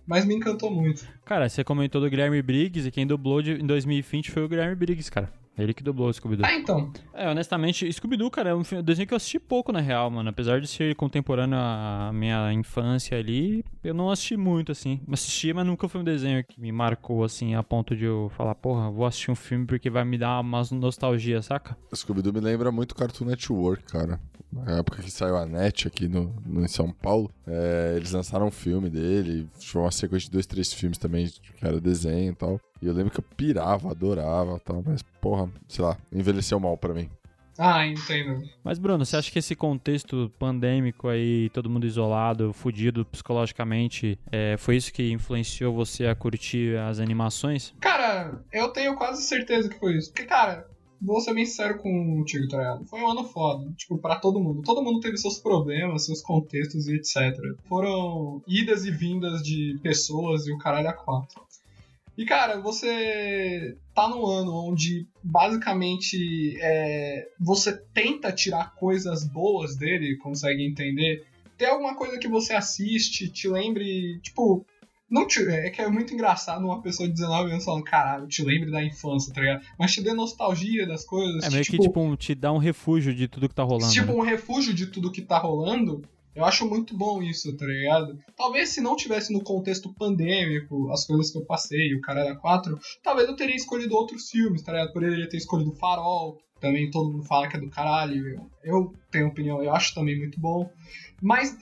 Mas me encantou muito. Cara, você comentou do Guilherme Briggs e quem dublou em 2020 foi o Guilherme Briggs, cara. Ele que dublou o Scooby-Doo. Ah, então. É, honestamente, Scooby-Doo, cara, é um desenho que eu assisti pouco, na real, mano. Apesar de ser contemporâneo à minha infância ali, eu não assisti muito, assim. Assisti, mas nunca foi um desenho que me marcou, assim, a ponto de eu falar, porra, vou assistir um filme porque vai me dar uma nostalgia, saca? Scooby-Doo me lembra muito Cartoon Network, cara. Na época que saiu a NET aqui no, no- em São Paulo, é, eles lançaram um filme dele, foi uma sequência de dois, três filmes também, que era desenho e tal. E eu lembro que eu pirava, adorava tal, mas, porra, sei lá, envelheceu mal pra mim. Ah, entendo. Mas, Bruno, você acha que esse contexto pandêmico aí, todo mundo isolado, fudido psicologicamente, é, foi isso que influenciou você a curtir as animações? Cara, eu tenho quase certeza que foi isso. Porque, cara, vou ser bem sincero contigo, tá ligado? Foi um ano foda. Tipo, pra todo mundo. Todo mundo teve seus problemas, seus contextos e etc. Foram idas e vindas de pessoas e o caralho a quatro. E, cara, você tá num ano onde basicamente é, você tenta tirar coisas boas dele, consegue entender. Tem alguma coisa que você assiste, te lembre, tipo, não te, é que é muito engraçado uma pessoa de 19 anos falando, caralho, te lembre da infância, tá ligado? Mas te dê nostalgia das coisas. É meio tipo, que tipo, um- te dá um refúgio de tudo que tá rolando. tipo né? um refúgio de tudo que tá rolando. Eu acho muito bom isso, tá ligado? Talvez se não tivesse no contexto pandêmico, as coisas que eu passei, o cara era 4, talvez eu teria escolhido outros filmes, tá ligado? Poderia ter escolhido Farol, também todo mundo fala que é do caralho. Eu, eu tenho opinião, eu acho também muito bom. Mas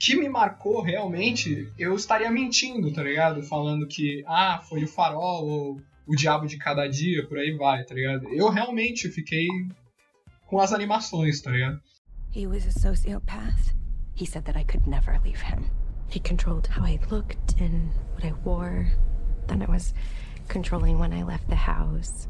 que me marcou realmente, eu estaria mentindo, tá ligado? Falando que, ah, foi o Farol ou o Diabo de Cada Dia, por aí vai, tá ligado? Eu realmente fiquei com as animações, tá ligado? He was a sociopath. He said that I could never leave him. He controlled how I looked and what I wore. Then I was controlling when I left the house.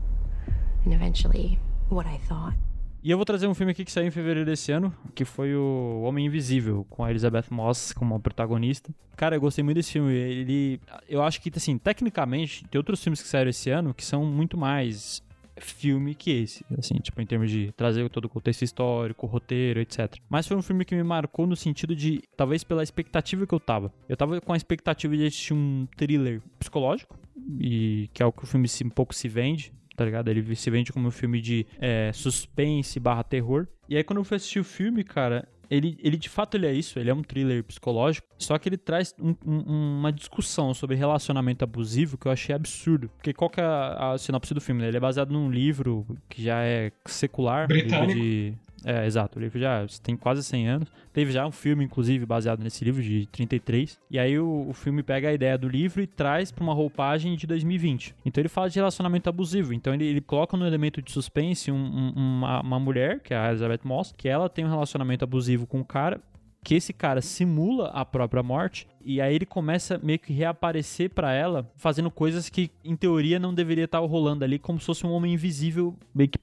And eventually, what I thought. E eu vou trazer um filme aqui que saiu em fevereiro desse ano, que foi o Homem Invisível, com a Elizabeth Moss como protagonista. Cara, eu gostei muito desse filme. Ele, eu acho que, assim, tecnicamente, tem outros filmes que saíram esse ano que são muito mais filme que esse, assim, tipo, em termos de trazer todo o contexto histórico, roteiro, etc. Mas foi um filme que me marcou no sentido de, talvez pela expectativa que eu tava. Eu tava com a expectativa de assistir um thriller psicológico, e que é o que o filme se, um pouco se vende, tá ligado? Ele se vende como um filme de é, suspense barra terror. E aí quando eu fui assistir o filme, cara, ele, ele de fato ele é isso, ele é um thriller psicológico, só que ele traz um- um- uma discussão sobre relacionamento abusivo que eu achei absurdo. Porque qual que é a, a sinopse do filme? né? Ele é baseado num livro que já é secular. livro Britânico. de é, exato. O livro já tem quase 100 anos. Teve já um filme, inclusive, baseado nesse livro, de 33. E aí o, o filme pega a ideia do livro e traz pra uma roupagem de 2020. Então ele fala de relacionamento abusivo. Então ele, ele coloca no elemento de suspense um- um- uma, uma mulher, que é a Elizabeth Moss, que ela tem um relacionamento abusivo com o cara. Que esse cara simula a própria morte e aí ele começa meio que reaparecer pra ela, fazendo coisas que em teoria não deveria estar rolando ali, como se fosse um homem invisível meio que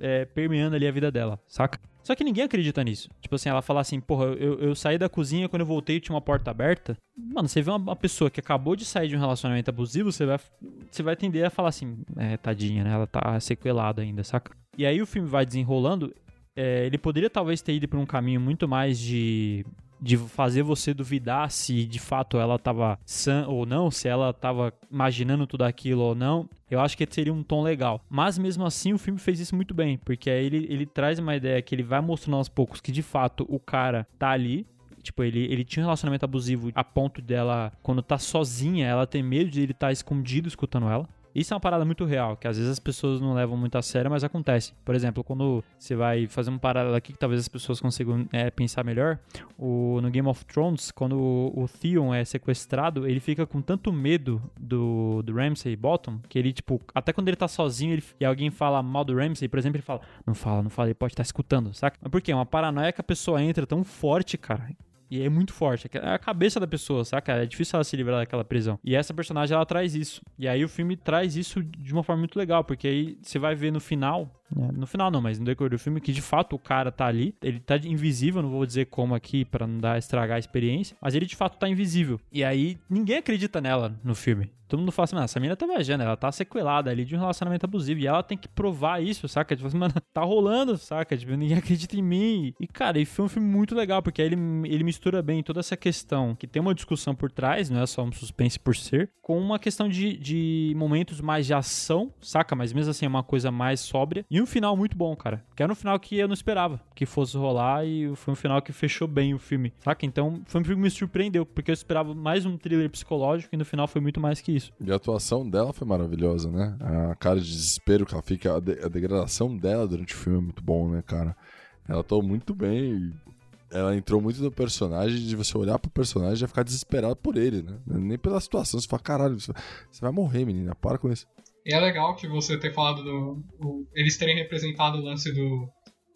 é, permeando ali a vida dela, saca? Só que ninguém acredita nisso. Tipo assim, ela fala assim, porra, eu, eu saí da cozinha, quando eu voltei tinha uma porta aberta. Mano, você vê uma, uma pessoa que acabou de sair de um relacionamento abusivo, você vai, você vai tender a falar assim, é, tadinha, né? Ela tá sequelada ainda, saca? E aí o filme vai desenrolando. é, ele poderia talvez ter ido por um caminho muito mais de de fazer você duvidar se de fato ela tava sã ou não, se ela tava imaginando tudo aquilo ou não. Eu acho que seria um tom legal. Mas mesmo assim, o filme fez isso muito bem, porque aí ele, ele traz uma ideia que ele vai mostrando aos poucos que de fato o cara tá ali. Tipo, ele, ele tinha um relacionamento abusivo a ponto dela, quando tá sozinha, ela ter medo de ele estar escondido escutando ela. Isso é uma parada muito real, que às vezes as pessoas não levam muito a sério, mas acontece. Por exemplo, quando você vai fazer um paralelo aqui que talvez as pessoas consigam é, pensar melhor, o, no Game of Thrones, quando o, o Theon é sequestrado, ele fica com tanto medo do, do Ramsay Bottom, que ele, tipo, até quando ele tá sozinho ele- e alguém fala mal do Ramsay, por exemplo, ele fala, não fala, não fala, ele pode estar escutando, saca? Mas por quê? É uma paranoia que a pessoa entra tão forte, cara, e é muito forte. É a cabeça da pessoa, saca? É difícil ela se livrar daquela prisão. E essa personagem, ela traz isso. E aí o filme traz isso de uma forma muito legal, porque aí você vai ver no final. Né? No final não, mas no decorrer do filme, que de fato o cara tá ali. Ele tá invisível, não vou dizer como aqui pra não dar estragar a experiência. Mas ele de fato tá invisível. E aí ninguém acredita nela no filme. Todo mundo fala assim, mano, essa menina tá viajando, ela tá sequelada ali de um relacionamento abusivo. E ela tem que provar isso, saca? Tipo assim, mano, tá rolando, saca? Tipo, ninguém acredita em mim. E, cara, e foi um filme muito legal, porque aí ele, ele mistura bem toda essa questão, que tem uma discussão por trás, não é só um suspense por ser, com uma questão de, de momentos mais de ação, saca? Mas mesmo assim é uma coisa mais sóbria. E um final muito bom, cara. Que era um final que eu não esperava que fosse rolar e foi um final que fechou bem o filme, saca? Então foi um filme que me surpreendeu, porque eu esperava mais um thriller psicológico e no final foi muito mais que isso. E a atuação dela foi maravilhosa, né? A cara de desespero que ela fica, a, de- a degradação dela durante o filme é muito bom, né, cara? Ela atuou muito bem e ela entrou muito no personagem de você olhar pro personagem e ficar desesperado por ele, né? Nem pela situação, você fala, caralho, você vai morrer, menina, para com isso. E é legal que você ter falado do. o- eles terem representado o lance do,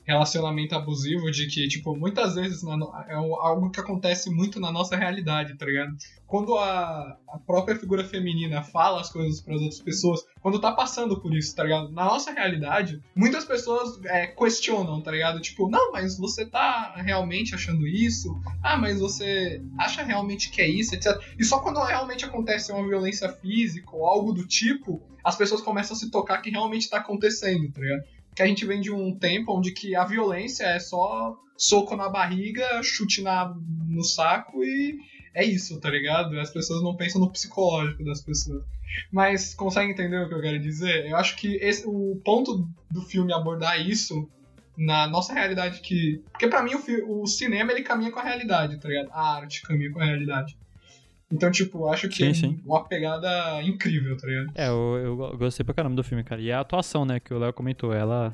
relacionamento abusivo, de que, tipo, muitas vezes é algo que acontece muito na nossa realidade, tá ligado? Quando a, a própria figura feminina fala as coisas para as outras pessoas, quando tá passando por isso, tá ligado? Na nossa realidade, muitas pessoas é, questionam, tá ligado? Tipo, não, mas você tá realmente achando isso? Ah, mas você acha realmente que é isso, etc. E só quando realmente acontece uma violência física ou algo do tipo, as pessoas começam a se tocar que realmente tá acontecendo, tá ligado? Que a gente vem de um tempo onde que a violência é só soco na barriga, chute na, no saco e é isso, tá ligado? As pessoas não pensam no psicológico das pessoas. Mas consegue entender o que eu quero dizer? Eu acho que esse, o ponto do filme abordar isso na nossa realidade que. Porque pra mim o, o cinema ele caminha com a realidade, tá ligado? A arte caminha com a realidade. Então, tipo, acho que Sim, é sim. uma pegada incrível, tá ligado? É, eu, eu go- gostei pra caramba do filme, cara. E a atuação, né, que o Léo comentou, ela.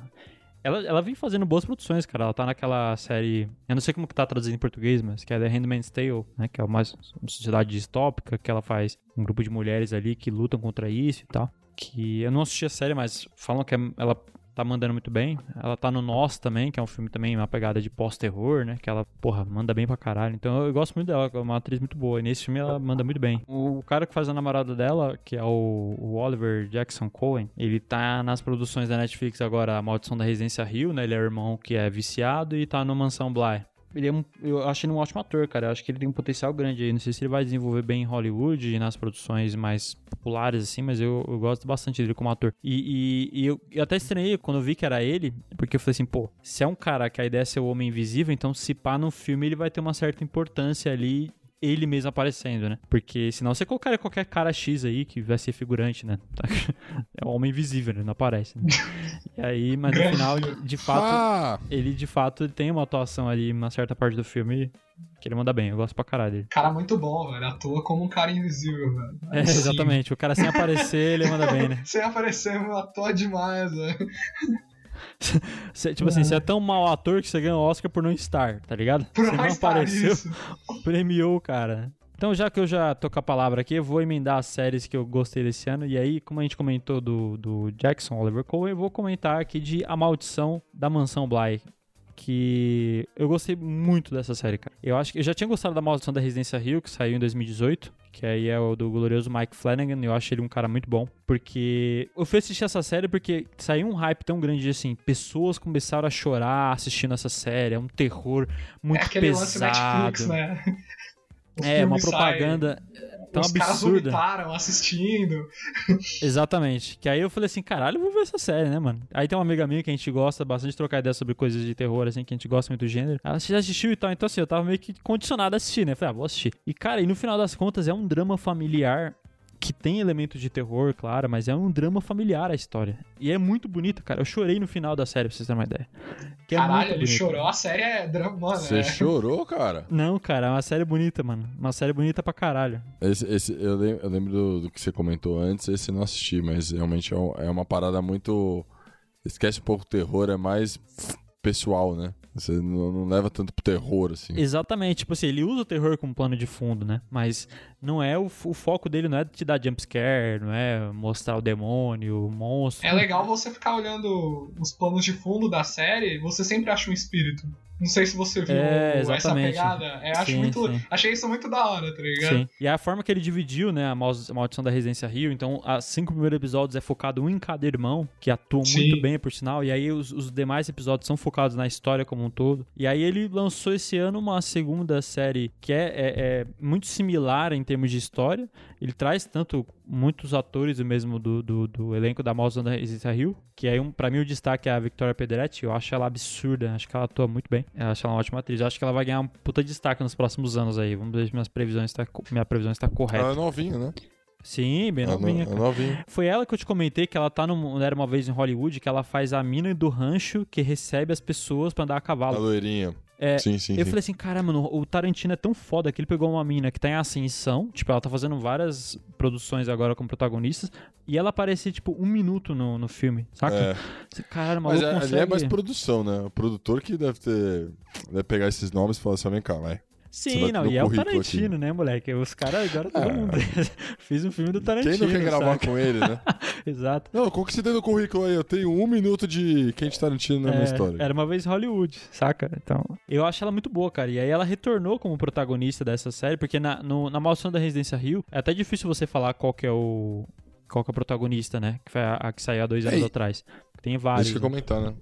Ela, ela vem fazendo boas produções, cara. Ela tá naquela série. Eu não sei como que tá traduzido em português, mas que é The Handmaid's Tale, né? Que é mais uma sociedade distópica, que ela faz um grupo de mulheres ali que lutam contra isso e tal. Que eu não assisti a série, mas falam que é- ela tá mandando muito bem. Ela tá no Nós também, que é um filme também, uma pegada de pós-terror, né? Que ela, porra, manda bem pra caralho. Então eu, gosto muito dela, é uma atriz muito boa. E nesse filme ela manda muito bem. O cara que faz a namorada dela, que é o, o Oliver Jackson Cohen, ele tá nas produções da Netflix agora, A Maldição da Residência Rio, né? Ele é o irmão que é viciado e tá no Mansão Bly. Ele é um, eu acho ele um ótimo ator, cara. Eu acho que ele tem um potencial grande aí. Não sei se ele vai desenvolver bem em Hollywood e nas produções mais populares, assim, mas eu, eu gosto bastante dele como ator. E, e- e eu, eu até estranhei quando eu vi que era ele, porque eu falei assim, pô, se é um cara que a ideia é ser o Homem Invisível, então se pá no filme ele vai ter uma certa importância ali ele mesmo aparecendo, né? Porque senão você colocaria qualquer cara X aí que vai ser figurante, né? É o Homem Invisível, né? Não aparece. Né? E aí, mas no final, de fato, Ah! ele de fato tem uma atuação ali, uma certa parte do filme que ele manda bem. Eu gosto pra caralho dele. Cara muito bom, velho. Atua como um cara invisível, velho. É, Sim. exatamente. O cara sem aparecer, ele manda bem, né? Sem aparecer, atua demais, velho. Cê- tipo assim, você é tão mau ator que você ganha o Oscar por não estar, tá ligado? Por você não apareceu, isso. premiou o cara. Então, já que eu já tô com a palavra aqui, eu vou emendar as séries que eu gostei desse ano. E aí, como a gente comentou do, do Jackson Oliver Cohen, eu vou comentar aqui de A Maldição da Mansão Bly. Que eu gostei muito dessa série, cara. Eu acho que eu já tinha gostado da Maldição da Residência Rio, que saiu em 2018. Que aí é o do glorioso Mike Flanagan. Eu acho ele um cara muito bom. Porque eu fui assistir essa série porque saiu um hype tão grande de assim. Pessoas começaram a chorar assistindo essa série. É um terror muito é aquele lance pesado. Netflix, né? O É, uma sai, propaganda tão os caras absurda. vomitaram assistindo. Exatamente. Que aí eu falei assim, caralho, eu vou ver essa série, né, mano? Aí tem uma amiga minha que a gente gosta bastante de trocar ideia sobre coisas de terror, assim, que a gente gosta muito do gênero. Ela já assistiu e tal, então assim, eu tava meio que condicionado a assistir, né? Falei, ah, vou assistir. E, cara, e no final das contas é um drama familiar que tem elementos de terror, claro, mas é um drama familiar a história. E é muito bonita, cara. Eu chorei no final da série, pra vocês terem uma ideia. Que é Caralho, muito ele chorou. A série é drama, mano. Você é... chorou, cara? Não, cara, é uma série bonita, mano. Uma série bonita pra caralho. Esse, esse- eu, lem- eu lembro do, do que você comentou antes, esse eu não assisti, mas realmente é, um- é uma parada muito. Esquece um pouco o terror, é mais pessoal, né? Você não, não leva tanto pro terror, assim. Exatamente, tipo assim, ele usa o terror como plano de fundo, né? Mas não é o, o foco dele não é te dar jumpscare, não é mostrar o demônio, o monstro. É legal você ficar olhando os planos de fundo da série, você sempre acha um espírito. Não sei se você viu É, essa pegada. É, acho Sim, muito, sim. achei isso muito da hora, tá ligado? Sim. E a forma que ele dividiu, né, a mal- a maldição da Residência Rio, então, os cinco primeiros episódios é focado um em cada irmão, que atuam Sim. muito bem, por sinal, e aí os, os demais episódios são focados na história como um todo. E aí ele lançou esse ano uma segunda série que é, é- é muito similar em termos de história. Ele traz tanto muitos atores mesmo do, do, do elenco da Maldição da Residência Rio, que aí, um, pra mim, o destaque é a Victoria Pedretti. Eu acho ela absurda, acho que ela atua muito bem. Eu acho ela uma ótima atriz. Eu acho que ela vai ganhar um puta destaque nos próximos anos aí. Vamos ver se minhas previsões tá, minha previsão está correta. Ela é novinha, né? Sim, bem é novinha. no- é novinha. Foi ela que eu te comentei que ela tá no Era Uma Vez em Hollywood, que ela faz a mina do rancho que recebe as pessoas pra andar a A cavalo. loirinha. É, sim, sim, eu sim. falei assim, caramba, mano, o Tarantino é tão foda que ele pegou uma mina que tá em ascensão, tipo, ela tá fazendo várias produções agora como protagonistas, e ela aparece, tipo, um minuto no, no filme, saca? É. Caralho, Mas maluco é, ali consegue... é mais produção, né? O produtor que deve ter. Deve pegar esses nomes e falar assim: vem cá, vai. Sim, não, e é o Tarantino, né, moleque? Os caras agora todo É. mundo fiz um filme do Tarantino. Quem não quer gravar saca? com ele, né? Exato. Não, qual que você tem no currículo aí? Eu tenho um minuto de Quente Tarantino na minha É, história. Era uma vez Hollywood, saca? Então, eu acho ela muito boa, cara. E aí ela retornou como protagonista dessa série, porque na, no- na Maldição da Residência Rio, é até difícil você falar qual que é o qual que é o protagonista, né? Que foi a, a que saiu há dois anos Ei, atrás. Tem vários. Deixa eu né? comentar, né?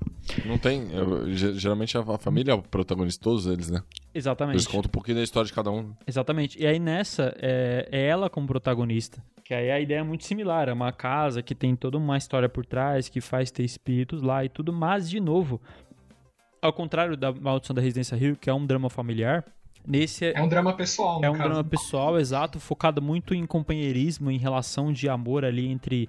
Não tem. eu- ge- geralmente a, família é o protagonista, todos eles, né? Exatamente. Eles contam um pouquinho da história de cada um. Exatamente. E aí nessa, é, é ela como protagonista. Que aí a ideia é muito similar. É uma casa que tem toda uma história por trás, que faz ter espíritos lá e tudo. Mas, de novo, ao contrário da Maldição da Residência Rio, que é um drama familiar, nesse É um drama pessoal, é um caso. drama pessoal, exato, focado muito em companheirismo, em relação de amor ali entre,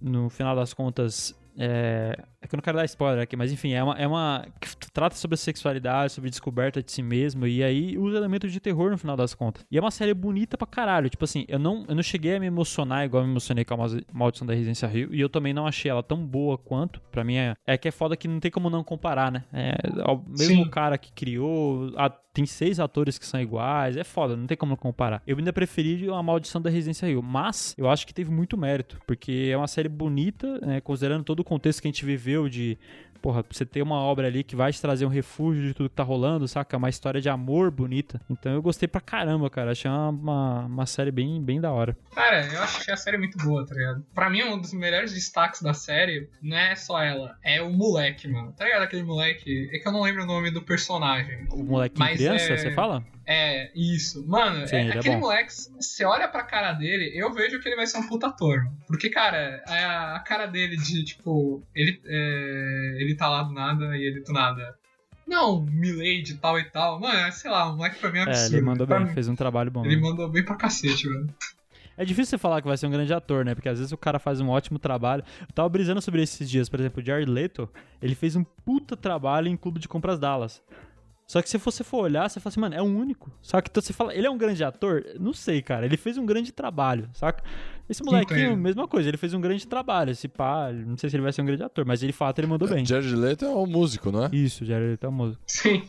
no final das contas, é, é que eu não quero dar spoiler aqui, mas enfim, é uma, é uma que trata sobre a sexualidade, sobre descoberta de si mesmo, e aí usa elementos de terror no final das contas. E é uma série bonita pra caralho, tipo assim, eu não, eu não cheguei a me emocionar igual eu me emocionei com a Mal- Maldição da Residência Rio, e eu também não achei ela tão boa quanto, pra mim é, é que é foda que não tem como não comparar, né? É, o mesmo Sim. cara que criou, a- tem seis atores que são iguais, é foda, não tem como comparar. Eu ainda preferi a Maldição da Residência Rio, mas eu acho que teve muito mérito, porque é uma série bonita, né, considerando todo o contexto que a gente viveu de Porra, você ter uma obra ali que vai te trazer um refúgio de tudo que tá rolando, saca? Uma história de amor bonita. Então eu gostei pra caramba, cara. Achei uma, uma, uma série bem, bem da hora. Cara, eu achei a série muito boa, tá ligado? Pra mim, um dos melhores destaques da série não é só ela, é o moleque, mano. Tá ligado aquele moleque? É que eu não lembro o nome do personagem. O moleque criança, é- você fala? É, isso. Mano, Sim, é- é aquele bom. moleque, você olha pra cara dele, eu vejo que ele vai ser um puta ator. Porque, cara, a, a cara dele de, tipo, ele, é, ele tá lá do nada e ele do nada. Não, Milady tal e tal. Mano, sei lá, o moleque pra mim é É, absurdo. ele mandou Pra bem, mim, fez um trabalho bom. Ele né? mandou bem pra cacete, mano. É difícil você falar que vai ser um grande ator, né? Porque às vezes o cara faz um ótimo trabalho. Eu tava brisando sobre esses dias, por exemplo, o Jared Leto, ele fez um puta trabalho em Clube de Compras Dallas. Só que se você for olhar, você fala assim, mano, é o único. Saca? Então você fala, ele é um grande ator? Não sei, cara. Ele fez um grande trabalho, saca? Esse molequinho, Entendo. mesma coisa, ele fez um grande trabalho. Esse pá, não sei se ele vai ser um grande ator, mas de fato ele mandou bem. Jared Leto é um músico, não é? Isso, Jared Leto é um músico. Sim.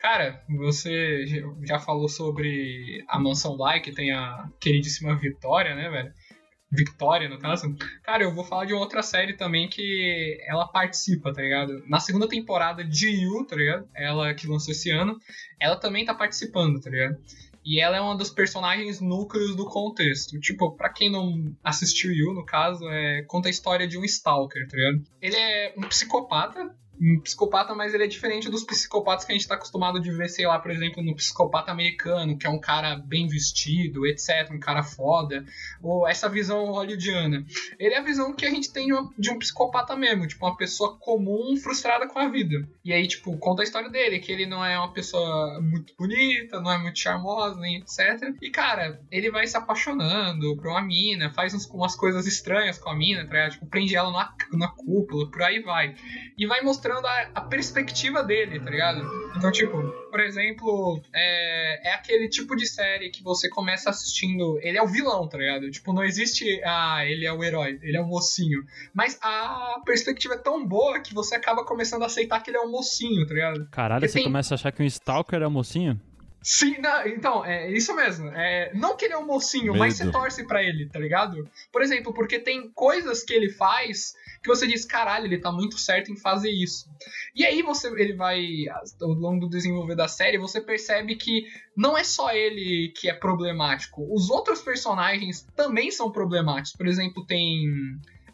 Cara, você já falou sobre a Mansão Bly, que tem a queridíssima Vitória, né, velho? Victoria, no caso. Cara, eu vou falar de outra série também que ela participa, tá ligado? Na segunda temporada de You, tá ligado? Ela que lançou esse ano, ela também tá participando, tá ligado? E ela é uma dos personagens núcleos do contexto. Tipo, pra quem não assistiu You, no caso, é, conta a história de um Stalker, tá ligado? Ele é um psicopata, um psicopata, mas ele é diferente dos psicopatas que a gente tá acostumado de ver, sei lá, por exemplo, no psicopata americano, que é um cara bem vestido, etc., um cara foda, ou essa visão hollywoodiana. Ele é a visão que a gente tem de, de um psicopata mesmo, tipo, uma pessoa comum frustrada com a vida. E aí, tipo, conta a história dele, que ele não é uma pessoa muito bonita, não é muito charmosa, nem etc. E, cara, ele vai se apaixonando por uma mina, faz uns- umas coisas estranhas com a mina, tá? Tipo, prende ela na, na cúpula, por aí vai e vai mostrando a, a perspectiva dele, tá ligado? Então, tipo, por exemplo, é, é aquele tipo de série que você começa assistindo. Ele é o vilão, tá ligado? Tipo, não existe. Ah, ele é o herói, ele é o mocinho. Mas a perspectiva é tão boa que você acaba começando a aceitar que ele é um mocinho, tá ligado? Caralho, Porque você tem- começa a achar que um Stalker é mocinho? Sim, não, então, é isso mesmo. É, não que ele é um mocinho, mas você Medo. torce pra ele, tá ligado? Por exemplo, porque tem coisas que ele faz que você diz, caralho, ele tá muito certo em fazer isso. E aí você, ele vai, ao longo do desenvolver da série, você percebe que não é só ele que é problemático. Os outros personagens também são problemáticos. Por exemplo, tem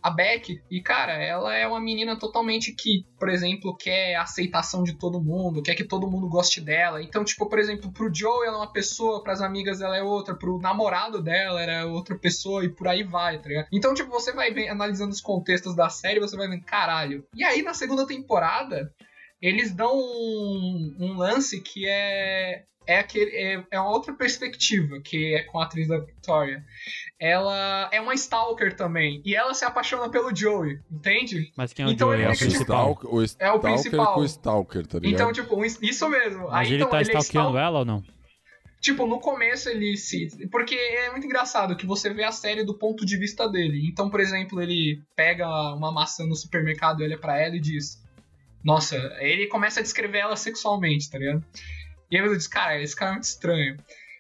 a Beck, e cara, ela é uma menina totalmente que, por exemplo, quer aceitação de todo mundo, quer que todo mundo goste dela. Então, tipo, por exemplo, pro Joe ela é uma pessoa, pras amigas ela é outra, pro namorado dela era outra pessoa e por aí vai, tá ligado? Então, tipo, você vai ver, analisando os contextos da série, você vai ver, caralho. E aí, na segunda temporada, eles dão um, um lance que é é, aquele, é, é uma outra perspectiva, que é com a atriz da Victoria. Ela é uma stalker também, e ela se apaixona pelo Joey, entende? Mas quem é o Então Joey? ele É o tipo, principal. O É o Stalker principal. com o Stalker, tá ligado? Então, tipo, isso mesmo. Mas Aí, ele então, tá ele é stalkeando stal- ela ou não? Tipo, no começo ele se. Porque é muito engraçado que você vê a série do ponto de vista dele. Então, por exemplo, ele pega uma maçã no supermercado, olha pra ela e diz: Nossa, ele começa a descrever ela sexualmente, tá ligado? E aí ele diz, cara, esse cara é muito estranho.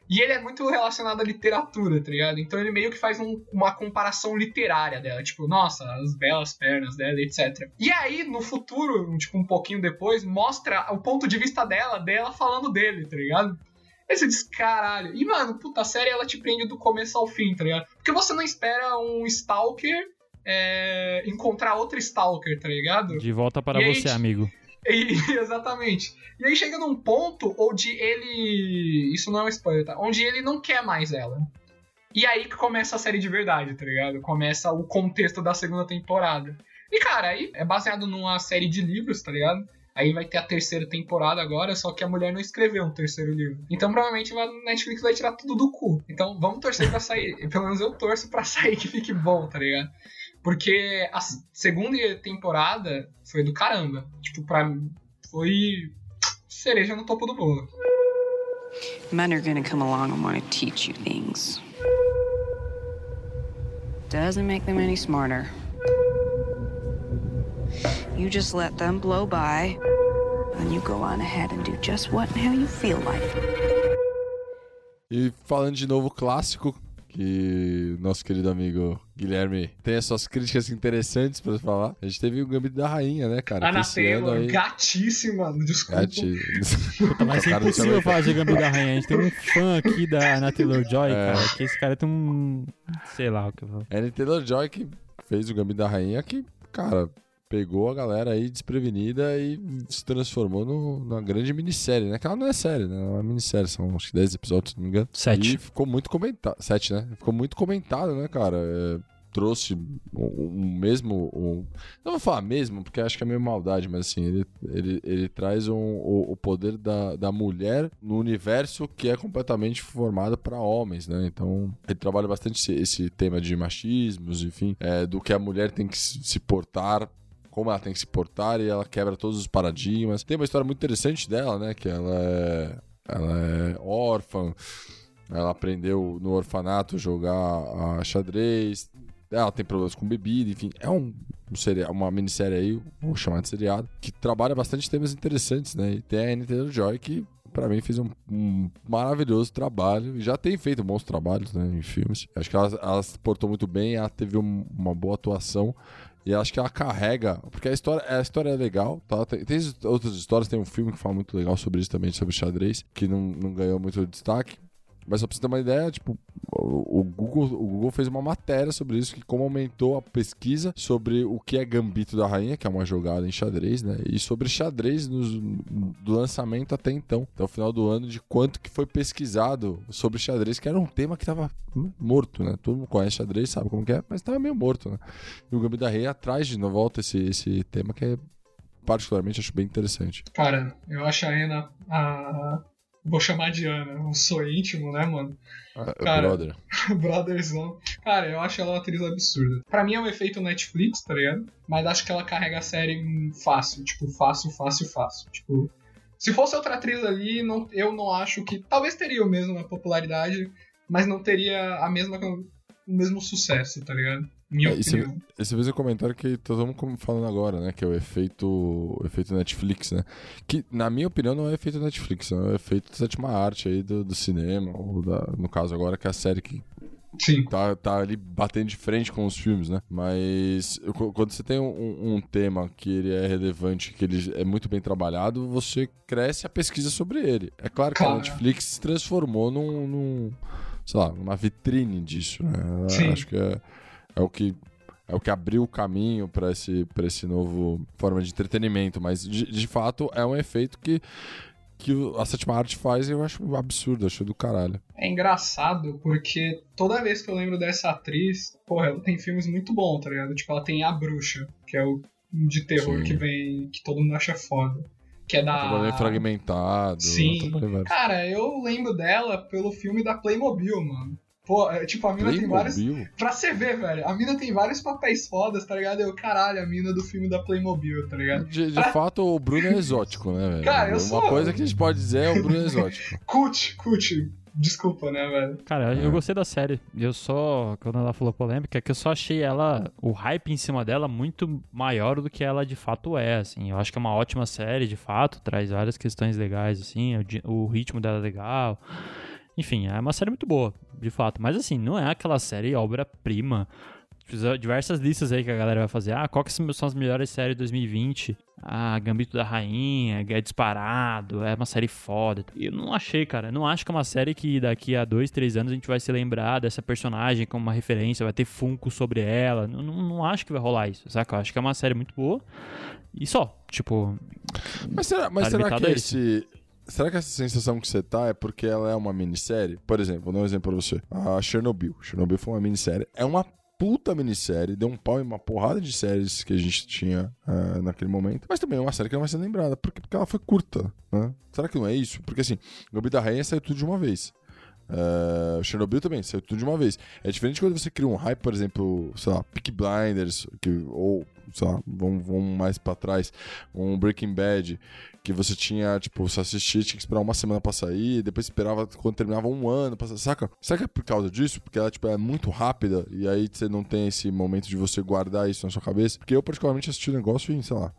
E ele é muito relacionado à literatura, tá ligado? Então ele meio que faz um- uma comparação literária dela. Tipo, nossa, as belas pernas dela, etc. E aí, no futuro, tipo, um pouquinho depois, mostra o ponto de vista dela, dela falando dele, tá ligado? Aí você diz, caralho. E, mano, puta, a série ela te prende do começo ao fim, tá ligado? Porque você não espera um Stalker é, encontrar outro Stalker, tá ligado? De volta para E aí, você, tipo, amigo. E- exatamente. E aí chega num ponto onde ele. Isso não é um spoiler, tá? Onde ele não quer mais ela. E aí que começa a série de verdade, tá ligado? Começa o contexto da segunda temporada. E cara, aí é baseado numa série de livros, tá ligado? Aí vai ter a terceira temporada agora, só que a mulher não escreveu um terceiro livro. Então provavelmente a Netflix vai tirar tudo do cu. Então vamos torcer pra sair. Pelo menos eu torço pra sair que fique bom, tá ligado? Porque a segunda temporada foi do caramba. Tipo, pra mim, foi cereja no topo do bolo. Men are gonna come along and want to teach you things. Doesn't make them any smarter. You just let them blow by, and you go on ahead and do just what and how you feel like. E falando de novo clássico, que nosso querido amigo Guilherme tem as suas críticas interessantes pra falar. A gente teve o Gambito da Rainha, né, cara? Ana Que esse ano Taylor, aí- gatíssima, desculpa. Gati... Puta, mas é impossível falar de Gambito da Rainha. A gente tem um fã aqui da Ana Taylor-Joy, É. cara, que esse cara tem um... Sei lá o que eu vou... Annie Taylor-Joy que fez o Gambito da Rainha que, cara, pegou a galera aí desprevenida e se transformou no- numa grande minissérie, né? Que ela não é série, né? É uma minissérie, são acho que 10 episódios, se não me engano. Sete. E ficou muito comentado. Sete, né? Ficou muito comentado, né, cara? É, trouxe um, um mesmo. não vou falar mesmo, porque acho que é meio maldade, mas assim, ele, ele, ele traz um- o, o poder da, da mulher no universo que é completamente formado para homens, né? Então, ele trabalha bastante esse, esse tema de machismos, enfim, é, do que a mulher tem que se portar como ela tem que se portar e ela quebra todos os paradigmas. Tem uma história muito interessante dela, né? Que ela é, ela é órfã, ela aprendeu no orfanato jogar xadrez, ela tem problemas com bebida, enfim. É um, um uma minissérie aí, vou chamar de seriado, que trabalha bastante temas interessantes, né? E tem a Annie Taylor-Joy que... Pra mim fez um, um maravilhoso trabalho. e Já tem feito bons trabalhos né, em filmes. Acho que ela, ela se portou muito bem, ela teve um- uma boa atuação. E acho que ela carrega, porque a história, a história é legal, tá? Tem, tem outras histórias, tem um filme que fala muito legal sobre isso também, sobre xadrez, que não, não ganhou muito destaque. Mas só pra você ter uma ideia, tipo, o, Google, o Google fez uma matéria sobre isso, que como aumentou a pesquisa sobre o que é Gambito da Rainha, que é uma jogada em xadrez, né? E sobre xadrez nos- do lançamento até então, até o final do ano, de quanto que foi pesquisado sobre xadrez, que era um tema que tava morto, né? Todo mundo conhece xadrez, sabe como que é, mas tava meio morto, né? E o Gambito da Rainha traz de volta esse, esse tema que é particularmente acho bem interessante. Cara, eu acho a Ana. A... Vou chamar de Ana, eu sou íntimo, né, mano? Ah, Cara, brother. Brotherzão. Cara, eu acho ela uma atriz absurda. Pra mim é um efeito Netflix, tá ligado? Mas acho que ela carrega a série fácil. Tipo, fácil, fácil, fácil. Tipo, se fosse outra atriz ali, não, eu não acho que. Talvez teria o mesmo a popularidade, mas não teria a mesma, o mesmo sucesso, tá ligado? Minha É, e você- opinião. Esse fez um comentário que todo mundo falando agora, né? Que é o efeito, o efeito Netflix, né? Que, na minha opinião, não é efeito Netflix, é o efeito da sétima arte aí do, do cinema, ou da, no caso agora, que é a série que Sim. tá, tá ali batendo de frente com os filmes, né? Mas quando você tem um, um tema que ele é relevante, que ele é muito bem trabalhado, você cresce a pesquisa sobre ele. É claro que a Claro. Netflix se transformou num, num, sei lá, numa vitrine disso, né? Sim. Acho que é, é o que é o que abriu o caminho para esse para esse novo forma de entretenimento, mas de, de fato é um efeito que que a sétima arte faz e eu acho absurdo, acho do caralho. É engraçado porque toda vez que eu lembro dessa atriz, porra, ela tem filmes muito bons, tá ligado? Tipo, ela tem A Bruxa, que é o de terror Sim. que vem. que todo mundo acha foda. Que é da. fragmentado, Sim. Cara, eu lembro dela pelo filme da Playmobil, mano. Pô, é, tipo, a mina tem vários. Playmobil? Pra você ver, velho, a mina tem vários papéis fodas, tá ligado? Eu, caralho, a mina do filme da Playmobil, tá ligado? De, de fato, o Bruno é exótico, né, velho? Cara, eu Uma sou- coisa que a gente pode dizer é o Bruno é exótico. Cult, cult. Desculpa, né, velho? Cara, eu gostei da série. Eu só, quando ela falou polêmica, é que eu só achei ela, o hype em cima dela, muito maior do que ela de fato é, assim. Eu acho que é uma ótima série, de fato, traz várias questões legais, assim, o, o ritmo dela é legal. Enfim, é uma série muito boa, de fato. Mas, assim, não é aquela série obra-prima. Fizeram Diversas listas aí que a galera vai fazer. Ah, qual que são as melhores séries de 2020? Ah, Gambito da Rainha, é disparado, é uma série foda. Eu não achei, cara. Eu não acho que é uma série que daqui a dois, três anos a gente vai se lembrar dessa personagem como uma referência, vai ter Funko sobre ela. Não, não, não acho que vai rolar isso, saca? Eu acho que é uma série muito boa. E só, tipo. Mas será, mas Tá será que esse. Será que essa sensação que você tá é porque ela é uma minissérie? Por exemplo, vou dar um exemplo pra você. A Chernobyl. Chernobyl foi uma minissérie. É uma puta minissérie. Deu um pau em uma porrada de séries que a gente tinha ah, naquele momento. Mas também é uma série que não vai ser lembrada. Porque, porque ela foi curta, né? Será que não é isso? Porque assim, Gambito da Rainha saiu tudo de uma vez. Uh, Chernobyl também, saiu tudo de uma vez. É diferente quando você cria um hype, por exemplo, sei lá, Peaky Blinders, que, ou, sei lá, vamos, vamos mais pra trás, um Breaking Bad, que você tinha, tipo, você assistia, tinha que esperar uma semana pra sair, depois esperava quando terminava um ano pra saca? É por causa disso? Porque ela, tipo, é muito rápida e aí você não tem esse momento de você guardar isso na sua cabeça? Porque eu, particularmente, assisti o negócio em, sei lá,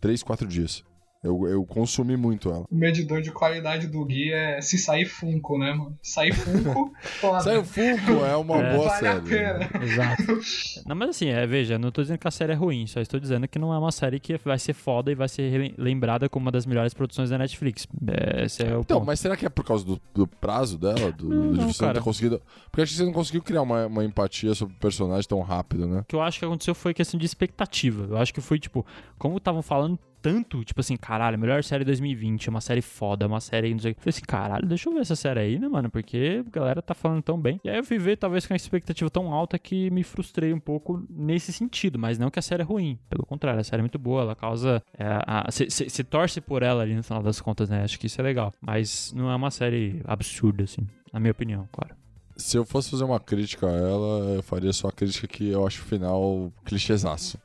3, 4 dias. Eu, eu consumi muito ela. O medidor de qualidade do Gui é se sair Funko, né, mano? Sair Funko, foda. Saiu Funko, é uma É. boa vale a série. pena. Exato. Não, mas assim, é, veja, não tô dizendo que a série é ruim, só estou dizendo que não é uma série que vai ser foda e vai ser lembrada como uma das melhores produções da Netflix. É, Esse é o Então, ponto. mas será que é por causa do, do prazo dela? Do, Não, de não, você não cara. ter conseguido. Porque acho que você não conseguiu criar uma, uma empatia sobre o personagem tão rápido, né? O que eu acho que aconteceu foi questão de expectativa. Eu acho que foi, tipo, como estavam falando tanto, tipo assim, caralho, melhor série 2020, é uma série foda, uma série, não sei o que. Falei assim, caralho, deixa eu ver essa série aí, né, mano? Porque a galera tá falando tão bem. E aí eu fui ver, talvez com a expectativa tão alta que me frustrei um pouco nesse sentido, mas não que a série é ruim. Pelo contrário, a série é muito boa, ela causa. Você torce por ela ali no final das contas, né? Acho que isso é legal. Mas não é uma série absurda, assim, na minha opinião, claro. Se eu fosse fazer uma crítica a ela, eu faria só a crítica que eu acho o final clichêzaço.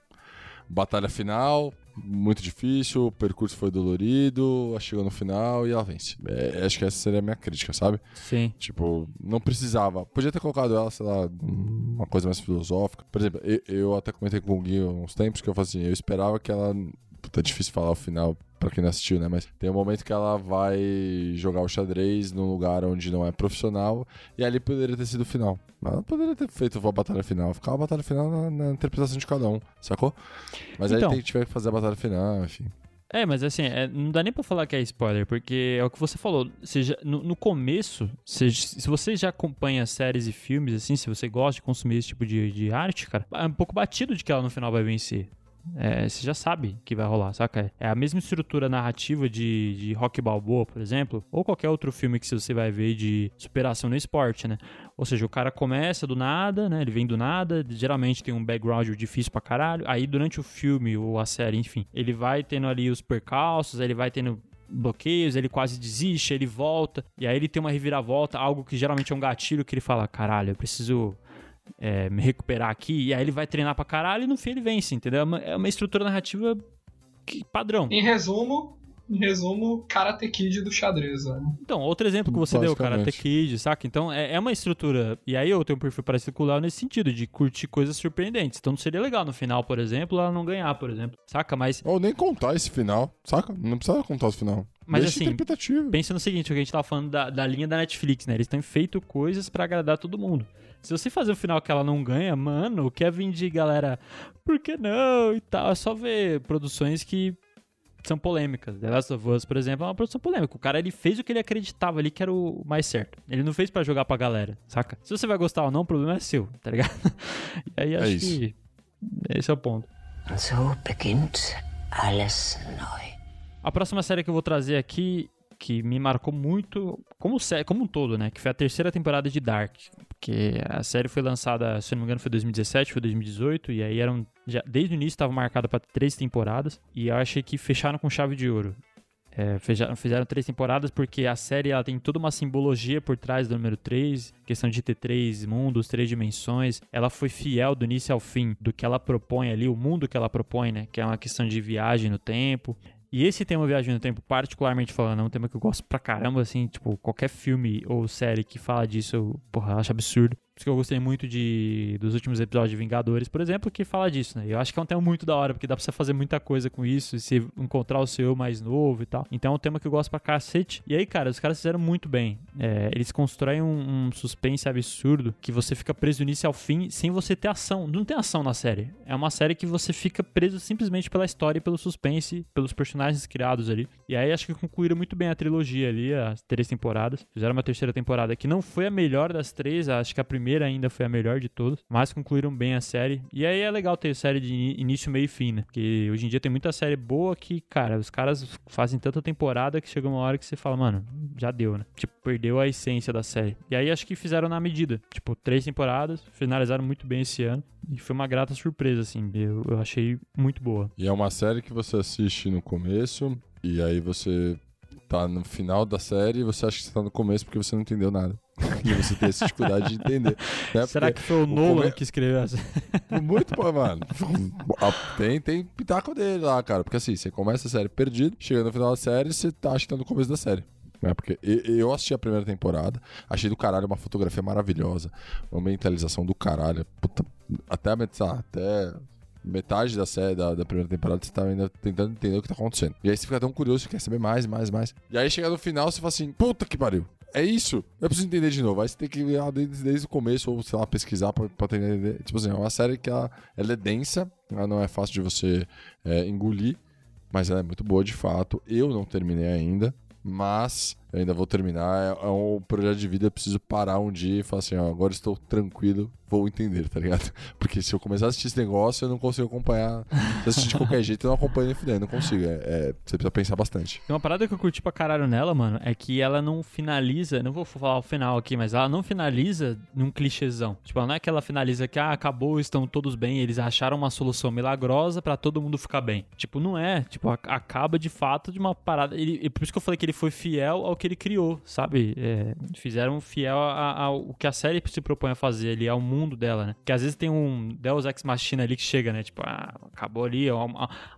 Batalha final, muito difícil, o percurso foi dolorido, ela chegou no final e ela vence. É, acho que essa seria a minha crítica, sabe? Sim. Tipo, não precisava. Podia ter colocado ela, sei lá, uma coisa mais filosófica. Por exemplo, eu, eu até comentei com o Gui há uns tempos que eu falei assim, eu esperava que ela. É difícil falar o final pra quem não assistiu, né? Mas tem um momento que ela vai jogar o xadrez num lugar onde não é profissional e ali poderia ter sido o final. Mas Ela poderia ter feito a batalha final. Ficava a batalha final na, na interpretação de cada um, sacou? Mas Então. aí tem, tiver que fazer a batalha final, enfim. É, mas assim, é, não dá nem pra falar que é spoiler, porque é o que você falou. Você já- no, no começo, você- se você já acompanha séries e filmes, assim, se você gosta de consumir esse tipo de, de arte, cara, é um pouco batido de que ela no final vai vencer. É, você já sabe que vai rolar, saca? É a mesma estrutura narrativa de, de Rock Balboa, por exemplo, ou qualquer outro filme que você vai ver de superação no esporte, né? Ou seja, o cara começa do nada, né? Ele vem do nada, geralmente tem um background difícil pra caralho. Aí durante o filme ou a série, enfim, ele vai tendo ali os percalços, ele vai tendo bloqueios, ele quase desiste, ele volta, e aí ele tem uma reviravolta, algo que geralmente é um gatilho que ele fala, caralho, eu preciso é, me recuperar aqui, e aí ele vai treinar pra caralho e no fim ele vence, entendeu? É uma, é uma estrutura narrativa que- padrão. Em resumo, em resumo, Karate Kid do xadrez, velho. Então, outro exemplo que você deu, Karate. Kid, saca? Então, é, é uma estrutura. E aí eu tenho um perfil parecido com o Léo nesse sentido, de curtir coisas surpreendentes. Então, não seria legal no final, por exemplo, ela não ganhar, por exemplo. Saca? Mas Ou nem contar esse final, saca? Não precisa contar o final. Mas Deixa assim, interpretativo. pensa no seguinte, o que a gente tava falando da, da linha da Netflix, né? Eles têm feito coisas pra agradar todo mundo. Se você fazer o final que ela não ganha, mano, quer vir de galera, por que não? E tal. É só ver produções que são polêmicas. The Last of Us, por exemplo, é uma produção polêmica. O cara, ele fez o que ele acreditava ali que era o mais certo. Ele não fez pra jogar pra galera, saca? Se você vai gostar ou não, o problema é seu, tá ligado? E aí acho isso. que esse é o ponto. So beginnt alles neu. A próxima série que eu vou trazer aqui, que me marcou muito, como, como um todo, né? Que foi a terceira temporada de Dark. Porque a série foi lançada, se eu não me engano, foi 2017, foi 2018. E aí eram. Já, desde o início estava marcada para três temporadas. E eu achei que fecharam com chave de ouro. É, feja- fizeram três temporadas porque a série ela tem toda uma simbologia por trás do número 3, questão de ter três mundos, três dimensões. Ela foi fiel do início ao fim do que ela propõe ali, o mundo que ela propõe, né? Que é uma questão de viagem no tempo. E esse tema Viagem no Tempo, particularmente falando, é um tema que eu gosto pra caramba, assim, tipo, qualquer filme ou série que fala disso, eu, porra, acho absurdo. Que eu gostei muito de, dos últimos episódios de Vingadores, por exemplo, que fala disso, né? Eu acho que é um tema muito da hora, porque dá pra você fazer muita coisa com isso, e se encontrar o seu mais novo e tal. Então é um tema que eu gosto pra cacete. E aí, cara, os caras fizeram muito bem. É, eles constroem um, um, suspense absurdo que você fica preso nisso ao fim sem você ter ação. Não tem ação na série. É uma série que você fica preso simplesmente pela história e pelo suspense, pelos personagens criados ali. E aí acho que concluíram muito bem a trilogia ali, as três temporadas. Fizeram uma terceira temporada que não foi a melhor das três, acho que a primeira primeira ainda foi a melhor de todas, mas concluíram bem a série. E aí é legal ter série de início, meio e fim, né? Porque hoje em dia tem muita série boa que, cara, os caras fazem tanta temporada que chega uma hora que você fala, mano, já deu, né? Tipo, perdeu a essência da série. E aí acho que fizeram na medida. Tipo, três temporadas, finalizaram muito bem esse ano. E foi uma grata surpresa, assim. Eu, eu achei muito boa. E é uma série que você assiste no começo, e aí você tá no final da série e você acha que você tá no começo porque você não entendeu nada. e você tem essa dificuldade de entender. Né? Será porque que foi o, o Nolan come... que escreveu essa? Muito bom, mano. tem, tem pitaco dele lá, cara. Porque assim, você começa a série perdido, chega no final da série, você tá, acha que tá no começo da série. É porque eu assisti a primeira temporada, achei do caralho uma fotografia maravilhosa, uma mentalização do caralho. Puta, até, até metade da série, da, da, primeira temporada, você tá ainda tentando entender o que tá acontecendo. E aí você fica tão curioso, você quer saber mais, mais, mais. E aí chega no final, você fala assim, puta que pariu. É isso? Eu preciso entender de novo. Aí você tem que ir desde, desde o começo, ou sei lá, pesquisar pra, pra entender. Tipo assim, é uma série que ela, ela é densa, ela não é fácil de você é, engolir, mas ela é muito boa de fato. Eu não terminei ainda, mas eu ainda vou terminar. É, é um projeto de vida, eu preciso parar um dia e falar assim, ó, agora estou tranquilo, vou entender, tá ligado? Porque se eu começar a assistir esse negócio, eu não consigo acompanhar. Se eu assistir de qualquer jeito, eu não acompanho nem fudendo, não consigo. É, é, você precisa pensar bastante. Uma parada que eu curti pra caralho nela, mano, é que ela não finaliza, não vou falar o final aqui, mas ela não finaliza num clichêzão. Tipo, ela não é que ela finaliza que, ah, acabou, estão todos bem, eles acharam uma solução milagrosa para todo mundo ficar bem. Tipo, não é. Tipo, acaba de fato de uma parada. Ele, por isso que eu falei que ele foi fiel ao que ele criou, sabe? É, fizeram fiel ao que a série se propõe a fazer ali, ao mundo dela, né? Que às vezes tem um Deus Ex Machina ali que chega, né? Tipo, ah, acabou ali, a,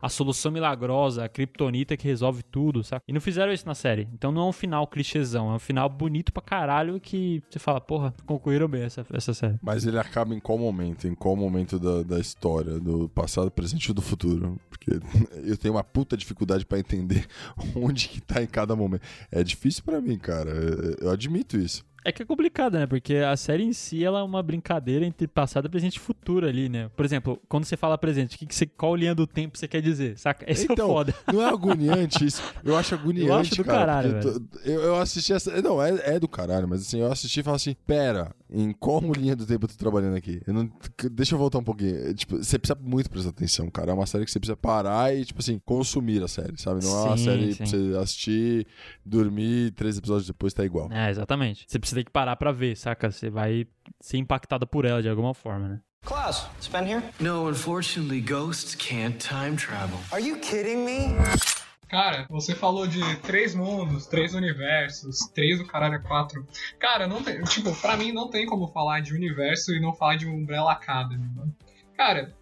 a solução milagrosa, a Kryptonita que resolve tudo, sabe? E não fizeram isso na série. Então não é um final clichêzão, é um final bonito pra caralho que você fala, porra, concluíram bem essa, essa série. Mas ele acaba em qual momento? Em qual momento da, da história? Do passado, presente e do futuro? Porque eu tenho uma puta dificuldade para entender onde que tá em cada momento. É difícil para mim, cara. Eu admito isso. É que é complicado, né? Porque a série em si ela é uma brincadeira entre passado, presente e futuro ali, né? Por exemplo, quando você fala presente, que que você, qual linha do tempo você quer dizer? Saca? Esse então, é foda. Não é agoniante isso. Eu acho agoniante. Eu acho do cara, caralho. Eu, eu, assisti essa. Não, é, é do caralho, mas assim, eu assisti e falo assim: pera, em qual linha do tempo eu tô trabalhando aqui? Eu não, deixa eu voltar um pouquinho. Tipo, você precisa muito prestar atenção, cara. É uma série que você precisa parar e, tipo assim, consumir a série, sabe? Não é uma série sim. pra você assistir, dormir, três episódios depois tá igual. É, exatamente. Você precisa ter que parar pra ver, saca? Você vai ser impactado por ela de alguma forma, né? Klaus, it's Ben here? No, unfortunately, ghosts can't time travel. Are you kidding me? Cara, você falou de três mundos, três universos, três do caralho é quatro. Cara, não tem. Tipo, pra mim não tem como falar de universo e não falar de Umbrella Academy, mano. Cara,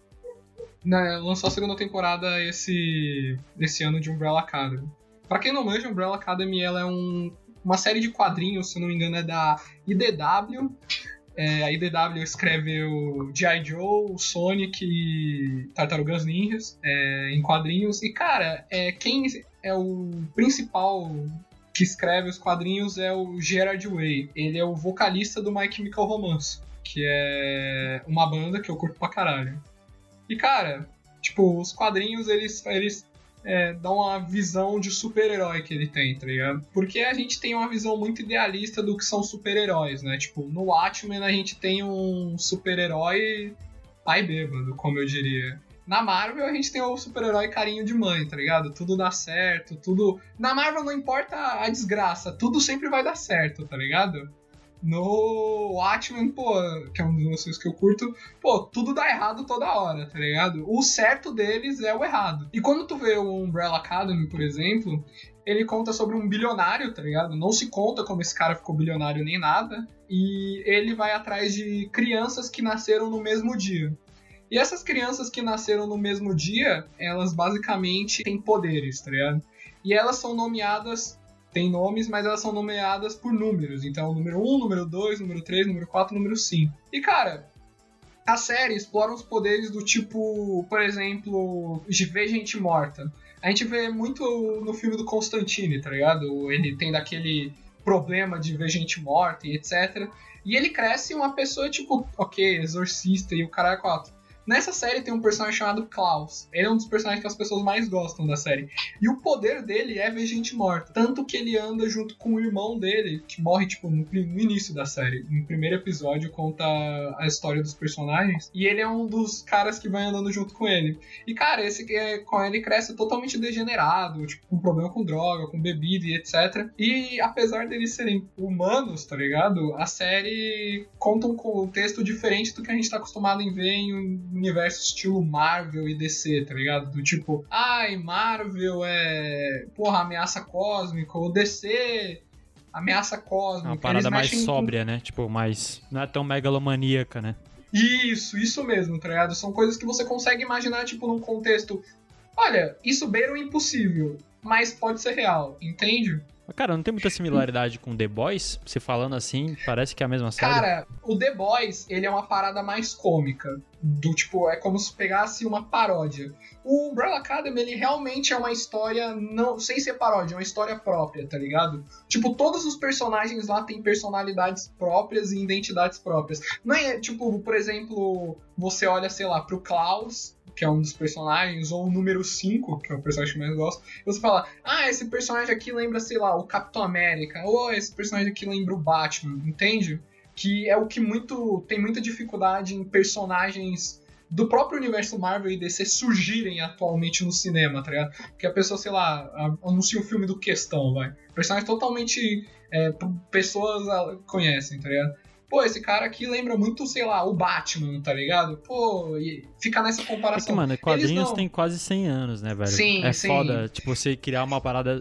né, lançou a segunda temporada esse, esse ano de Umbrella Academy. Pra quem não manja, Umbrella Academy ela é um, uma série de quadrinhos, se não me engano, é da IDW. É, a IDW escreveu G.I. Joe, Sonic e Tartarugas Ninjas é, em quadrinhos. E, cara, é, quem é o principal que escreve os quadrinhos é o Gerard Way. Ele é o vocalista do My Chemical Romance, que é uma banda que eu curto pra caralho. E, cara, tipo, os quadrinhos, eles, eles é, dá uma visão de super-herói que ele tem, tá ligado? Porque a gente tem uma visão muito idealista do que são super-heróis, né? Tipo, no Watchmen a gente tem um super-herói pai bêbado, como eu diria. Na Marvel a gente tem o super-herói carinho de mãe, tá ligado? Tudo dá certo, tudo. Na Marvel não importa a desgraça, tudo sempre vai dar certo, tá ligado? No Watchmen, pô, que é um dos meus que eu curto, pô, tudo dá errado toda hora, tá ligado? O certo deles é o errado. E quando tu vê o Umbrella Academy, por exemplo, ele conta sobre um bilionário, tá ligado? Não se conta como esse cara ficou bilionário nem nada. E ele vai atrás de crianças que nasceram no mesmo dia. E essas crianças que nasceram no mesmo dia, elas basicamente têm poderes, tá ligado? E elas são nomeadas, tem nomes, mas elas são nomeadas por números. Então, número 1, número 2, número 3, número 4, número 5. E cara, a série explora os poderes do tipo, por exemplo, de ver gente morta. A gente vê muito no filme do Constantine, tá ligado? Ele tem daquele problema de ver gente morta e etc. E ele cresce uma pessoa, tipo, ok, exorcista e o caralho 4. Nessa série tem um personagem chamado Klaus. Ele é um dos personagens que as pessoas mais gostam da série. E o poder dele é ver gente morta. Tanto que ele anda junto com o irmão dele, que morre, tipo, no, no início da série. No primeiro episódio conta a história dos personagens. E ele é um dos caras que vai andando junto com ele. E, cara, esse é, com ele cresce totalmente degenerado, tipo, com problema com droga, com bebida e etc. E apesar deles serem humanos, tá ligado? A série conta um contexto diferente do que a gente tá acostumado em ver em universo estilo Marvel e DC, tá ligado? Do tipo, ai, Marvel é, porra, ameaça cósmica, ou DC, ameaça cósmica. Uma parada mais sóbria, com... né? Tipo, mais. Não é tão megalomaníaca, né? Isso, isso mesmo, tá ligado? São coisas que você consegue imaginar, tipo, num contexto. Olha, isso beira o impossível, mas pode ser real, entende? Cara, não tem muita similaridade com The Boys? Você falando assim, parece que é a mesma série. Cara, o The Boys, ele é uma parada mais cômica. Do tipo, é como se pegasse uma paródia. O Umbrella Academy, ele realmente é uma história, não sem ser paródia, é uma história própria, tá ligado? Tipo, todos os personagens lá têm personalidades próprias e identidades próprias. Não é, tipo, por exemplo, você olha, sei lá, pro Klaus, que é um dos personagens, ou o número 5, que é o personagem que eu mais gosto, e você fala, ah, esse personagem aqui lembra, sei lá, o Capitão América, ou esse personagem aqui lembra o Batman, entende? Que é o que muito tem muita dificuldade em personagens do próprio universo Marvel e DC surgirem atualmente no cinema, tá ligado? Porque a pessoa, sei lá, anuncia um filme do Questão, vai. Personagem totalmente. É, pessoas conhecem, tá ligado? Pô, esse cara aqui lembra muito, sei lá, o Batman, tá ligado? Pô, e fica nessa comparação. É que, mano, quadrinhos não... tem quase 100 anos, né, velho? Sim, é sim. foda, tipo, você criar uma parada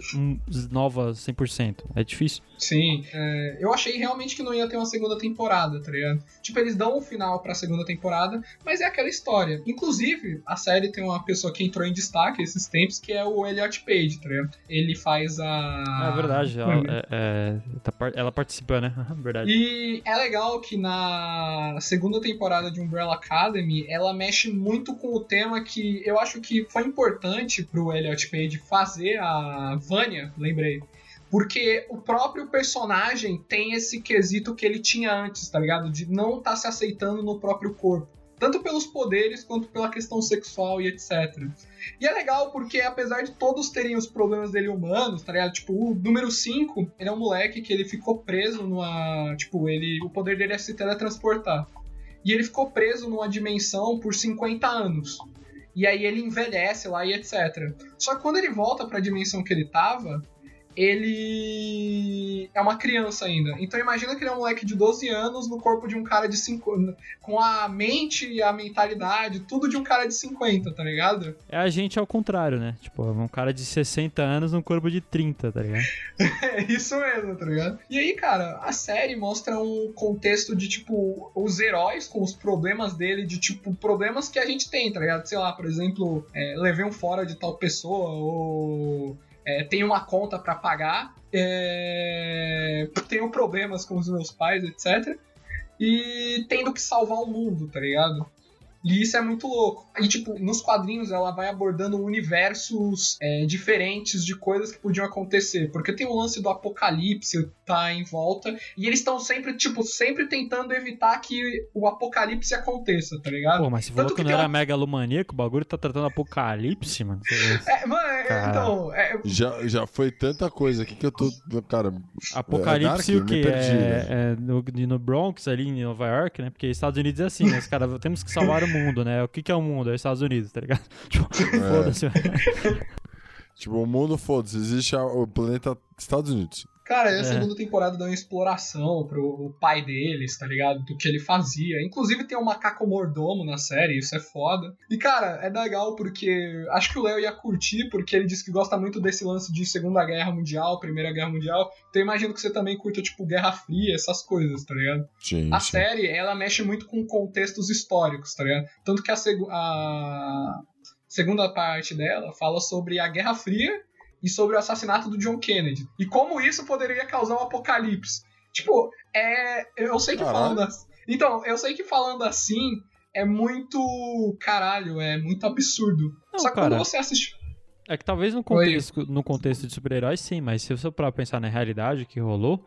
nova 100%. É difícil. Sim, é, eu achei realmente que não ia ter uma segunda temporada, tá ligado? Tipo, eles dão um final pra segunda temporada, mas é aquela história. Inclusive, a série tem uma pessoa que entrou em destaque esses tempos, que é o Elliot Page, tá ligado? Ele faz a. É verdade, ela, é, é, tá ela participa, né? verdade. E é legal que na segunda temporada de Umbrella Academy, ela mexe muito com o tema que eu acho que foi importante pro Elliot Page fazer a Vânia, lembrei porque o próprio personagem tem esse quesito que ele tinha antes, tá ligado? De não estar tá se aceitando no próprio corpo. Tanto pelos poderes quanto pela questão sexual e etc. E é legal porque, apesar de todos terem os problemas dele humanos, tá ligado? Tipo, o número 5, ele é um moleque que ele ficou preso numa. Tipo, ele. O poder dele é se teletransportar. E ele ficou preso numa dimensão por 50 anos. E aí ele envelhece lá e etc. Só que quando ele volta para a dimensão que ele tava, ele é uma criança ainda. Então imagina que ele é um moleque de 12 anos no corpo de um cara de 5 com a mente e a mentalidade, tudo de um cara de 50, tá ligado? É a gente ao contrário, né? Tipo, um cara de 60 anos no corpo de 30, tá ligado? é isso mesmo, tá ligado? E aí, cara, a série mostra um contexto de tipo os heróis com os problemas dele, de tipo problemas que a gente tem, tá ligado? Sei lá, por exemplo, é, levei um fora de tal pessoa ou é, tenho uma conta para pagar, é, tenho problemas com os meus pais, etc. E tendo que salvar o mundo, tá ligado? E isso é muito louco. E, tipo, nos quadrinhos ela vai abordando universos é, diferentes de coisas que podiam acontecer. Porque tem o lance do apocalipse tá em volta. E eles estão sempre, tipo, sempre tentando evitar que o apocalipse aconteça, tá ligado? Pô, mas você falou que, que não era uma... megalomaníaco, o bagulho tá tratando apocalipse, mano. É, mano, é, então. É... Já, já foi tanta coisa aqui que eu tô. Cara. Apocalipse é, Dark, o quê? Perdi, é, né? é no, no, Bronx, ali em Nova York, né? Porque Estados Unidos é assim, né? Os caras temos que salvar o mundo, né? O que, que é o mundo? É os Estados Unidos, tá ligado? Tipo, é. foda-se. tipo, o mundo, foda-se. Existe o planeta Estados Unidos. Cara, a É. segunda temporada dá uma exploração pro pai deles, tá ligado? Do que ele fazia. Inclusive tem um macaco mordomo na série, isso é foda. E, cara, é legal porque acho que o Léo ia curtir, porque ele disse que gosta muito desse lance de Segunda Guerra Mundial, Primeira Guerra Mundial. Então eu imagino que você também curta, tipo, Guerra Fria, essas coisas, tá ligado? Sim, A sim. série, ela mexe muito com contextos históricos, tá ligado? Tanto que a, segu- a segunda parte dela fala sobre a Guerra Fria e sobre o assassinato do John Kennedy. E como isso poderia causar um apocalipse. Tipo, é. Eu sei que Caralho. falando assim. Então, eu sei que falando assim é muito. Caralho, é muito absurdo. Não, Só que cara. quando você assiste. É que talvez no contexto, no contexto de super-heróis, sim, mas se você parar pra pensar na realidade que rolou,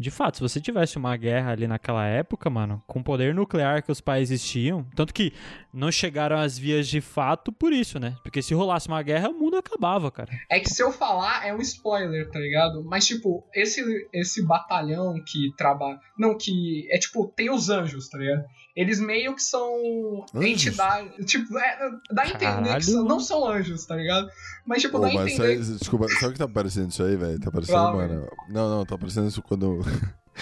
de fato, se você tivesse uma guerra ali naquela época, mano, com o poder nuclear que os países existiam, tanto que não chegaram às vias de fato por isso, né? Porque se rolasse uma guerra, o mundo acabava, cara. É que se eu falar é um spoiler, tá ligado? Mas, tipo, esse, esse batalhão que trabalha. Não, que é tipo, tem os anjos, tá ligado? Eles meio que são Anjos? entidades. Tipo, é, dá a entender que são- não são anjos, tá ligado? Mas, tipo, Ô, dá a entender. desculpa, sabe o que tá parecendo isso aí, velho? Tá parecendo, Fala, mano. Não, não, tá parecendo isso quando.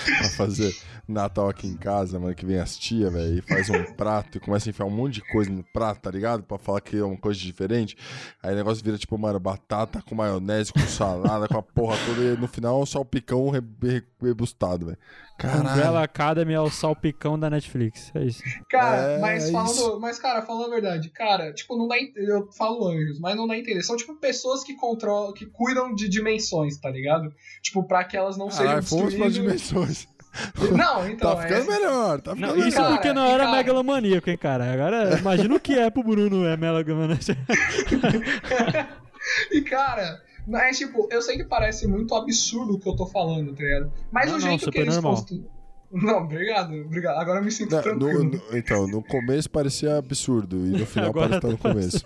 pra fazer Natal aqui em casa, mano, que vem as tia, velho, e faz um prato e começa a enfiar um monte de coisa no prato, tá ligado? Pra falar que é uma coisa diferente. Aí o negócio vira tipo, mano, batata com maionese, com salada, com a porra toda, e no final só o picão re- re- rebustado, velho. Caralho. Umbrella Academy é o salpicão da Netflix. É isso. Cara, É, mas é falando. isso. Mas, cara, falando a verdade, cara, tipo, não dá. Eu falo anjos, mas não dá a entender. São, tipo, pessoas que controlam, que cuidam de dimensões, tá ligado? Tipo, pra que elas não Caralho, sejam destruídas. Não, então. tá ficando é... melhor, tá ficando Não, melhor. isso cara, porque não era cara- megalomaníaco, hein, cara. Agora, imagina o que é pro Bruno é megalomaníaco. E, cara, é tipo, eu sei que parece muito absurdo o que eu tô falando, tá ligado? Mas Não, o não, jeito que super eles normal. constru- Não, obrigado, obrigado. Agora eu me sinto Não, tranquilo. no- no- então, no começo parecia absurdo e no final Agora parece que tá no tá começo.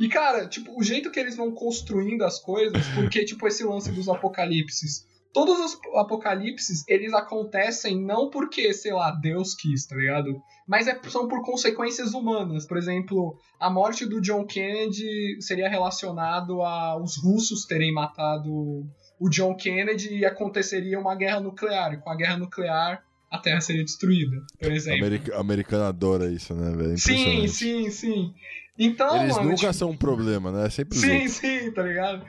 E, cara, tipo, o jeito que eles vão construindo as coisas, porque, tipo, esse lance dos apocalipses. Todos os apocalipses, eles acontecem não porque, sei lá, Deus quis, tá ligado? Mas é- são por consequências humanas. Por exemplo, a morte do John Kennedy seria relacionado aos russos terem matado o John Kennedy e aconteceria uma guerra nuclear. E com a guerra nuclear, a Terra seria destruída, por exemplo. America, americano adora isso, né, velho? Sim, sim, sim. Então, Eles mano, nunca tipo, são um problema, né? É sempre Sim, sim, tá ligado?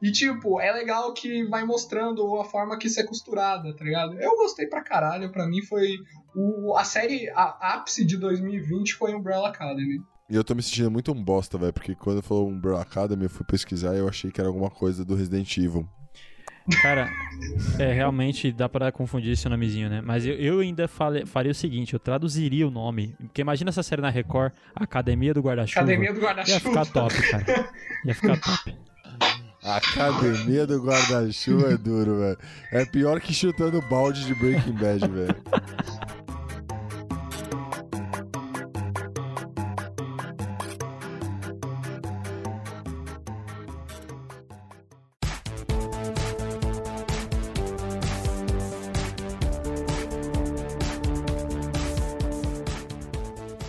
E tipo, é legal que vai mostrando a forma que isso é costurada, tá ligado? Eu gostei pra caralho, pra mim foi. O, a série a ápice de 2020 foi Umbrella Academy. E eu tô me sentindo muito um bosta, velho, porque quando falou Umbrella Academy, eu fui pesquisar e eu achei que era alguma coisa do Resident Evil. Cara, é, realmente dá pra confundir esse nomezinho, né? Mas eu, eu ainda fale- faria o seguinte, eu traduziria o nome. Porque imagina essa série na Record, Academia do Guarda-Chuva. Academia do Ia Guarda-Chuva. ficar top, cara. Ia ficar top. Academia do Guarda-Chuva é duro, velho. É pior que chutando balde de Breaking Bad, velho.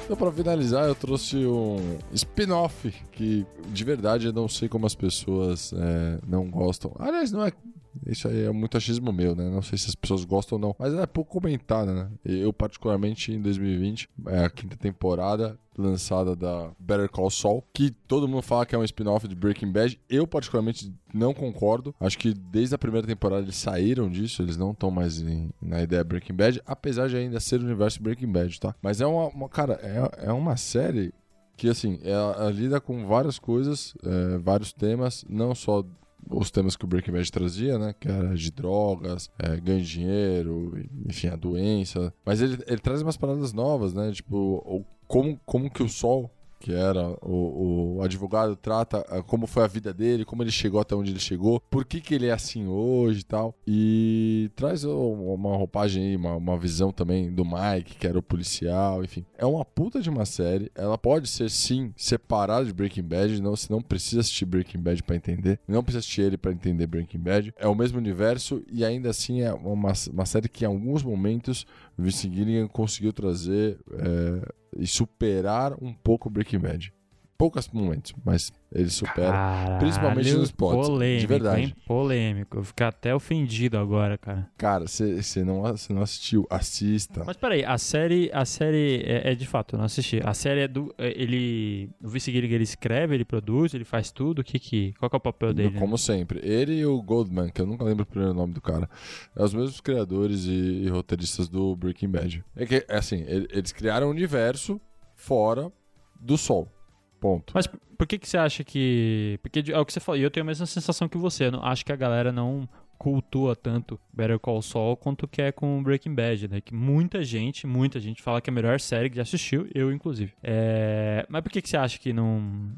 Então, pra finalizar, eu trouxe um spin-off que, de verdade, eu não sei como as pessoas é, não gostam. Aliás, não é. Isso aí é muito achismo meu, né? Não sei se as pessoas gostam ou não. Mas é pouco comentada, né? Eu, particularmente, em 2020, é a quinta temporada lançada da Better Call Saul, que todo mundo fala que é um spin-off de Breaking Bad. Eu, particularmente, não concordo. Acho que desde a primeira temporada eles saíram disso, eles não estão mais em- na ideia Breaking Bad, apesar de ainda ser o universo Breaking Bad, tá? Mas é uma, uma- cara, é, é uma série que, assim, ela, ela lida com várias coisas, é, vários temas, não só os temas que o Breaking Bad trazia, né? Que era de drogas, é, ganho de dinheiro, enfim, a doença. Mas ele, ele traz umas paradas novas, né? Tipo, o, como, como que o Sol, que era o, o advogado, trata ah, como foi a vida dele, como ele chegou até onde ele chegou, por que, que ele é assim hoje e tal. E traz uma roupagem aí, uma, uma visão também do Mike, que era o policial, enfim. É uma puta de uma série. Ela pode ser, sim, separada de Breaking Bad. Não, você não precisa assistir Breaking Bad pra entender. Não precisa assistir ele pra entender Breaking Bad. É o mesmo universo e ainda assim é uma, uma série que em alguns momentos Vince Gilligan conseguiu trazer é, e superar um pouco Breaking Bad. Poucos momentos, mas ele supera, Caralho, principalmente nos plots. polêmico, de verdade. Hein? Polêmico. Eu ficar até ofendido agora, cara. Cara, você não, cê não assistiu, assista. Mas peraí, a série, a série é, é de fato, eu não assisti. A série é do. é, Ele. O vice ele escreve, ele produz, ele faz tudo. O que que. Qual que é o papel dele? né? Como sempre. Ele e o Goldman, que eu nunca lembro o primeiro nome do cara, é os mesmos criadores e, e roteiristas do Breaking Bad. É que, é assim, ele- eles criaram um universo fora do Sol. Ponto. Mas por que que você acha que... Porque é o que você falou, e eu tenho a mesma sensação que você. Eu não, acho que a galera não cultua tanto Better Call Saul quanto quer com Breaking Bad, né? Que muita gente, muita gente fala que é a melhor série que já assistiu, eu inclusive. É... Mas por que que você acha que não,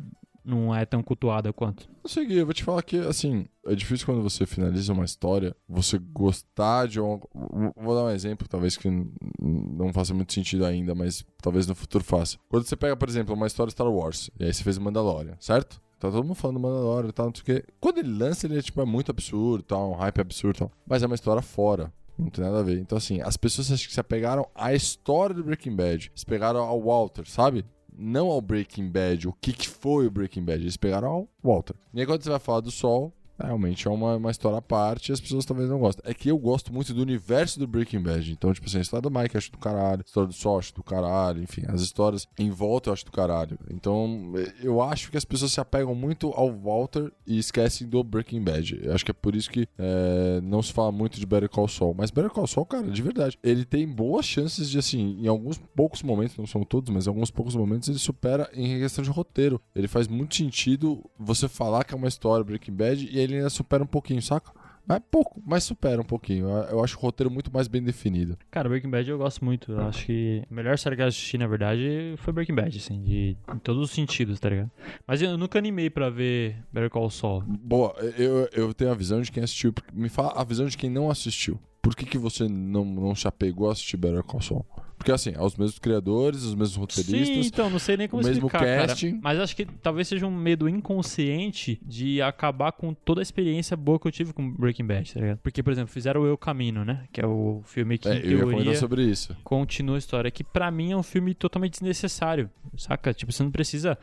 não é tão cultuada quanto? Eu sei, Gui, eu vou te falar que, assim, é difícil quando você finaliza uma história, você gostar de um... Vou dar um exemplo, talvez que não faça muito sentido ainda, mas talvez no futuro faça. Quando você pega, por exemplo, uma história Star Wars, e aí você fez Mandalorian, certo? Tá todo mundo falando do Mandalorian e tal, não sei o quê. Quando ele lança, ele é, tipo, é muito absurdo, tal, um hype absurdo tal. Mas é uma história fora. Não tem nada a ver. Então, assim, as pessoas acho que se apegaram à história do Breaking Bad. Se pegaram ao Walter, sabe? Não ao Breaking Bad, o que, que foi o Breaking Bad. Eles pegaram ao Walter. E aí, quando você vai falar do Sol, realmente é uma, uma história à parte e as pessoas talvez não gostem. É que eu gosto muito do universo do Breaking Bad. Então, tipo assim, a história do Mike acho do caralho, a história do Sol acho do caralho, enfim, as histórias em volta eu acho do caralho. Então, eu acho que as pessoas se apegam muito ao Walter e esquecem do Breaking Bad. Eu acho que é por isso que é, não se fala muito de Better Call Saul. Mas Better Call Saul, cara, de verdade, ele tem boas chances de, assim, em alguns poucos momentos, não são todos, mas em alguns poucos momentos ele supera em questão de roteiro. Ele faz muito sentido você falar que é uma história Breaking Bad e ele ainda supera um pouquinho, saca? Mas é pouco, mas supera um pouquinho. Eu- Eu acho o roteiro muito mais bem definido. Cara, Breaking Bad eu gosto muito. Eu acho que a melhor série que eu assisti, na verdade, foi Breaking Bad, assim, de, em todos os sentidos, tá ligado? Mas eu nunca animei pra ver Better Call Saul. Boa, eu, eu tenho a visão de quem assistiu. Me fala a visão de quem não assistiu. Por que, que você não, não se apegou a assistir Better Call Saul? Porque assim, é os mesmos criadores, os mesmos roteiristas. Sim, então, não sei nem como o mesmo explicar, casting. cara. Mas acho que talvez seja um medo inconsciente de acabar com toda a experiência boa que eu tive com Breaking Bad, tá ligado? Porque, por exemplo, fizeram o Eu Camino, né? Que é o filme que, É, em teoria, sobre isso. continua a história. Que pra mim é um filme totalmente desnecessário, saca? Tipo, você não precisa...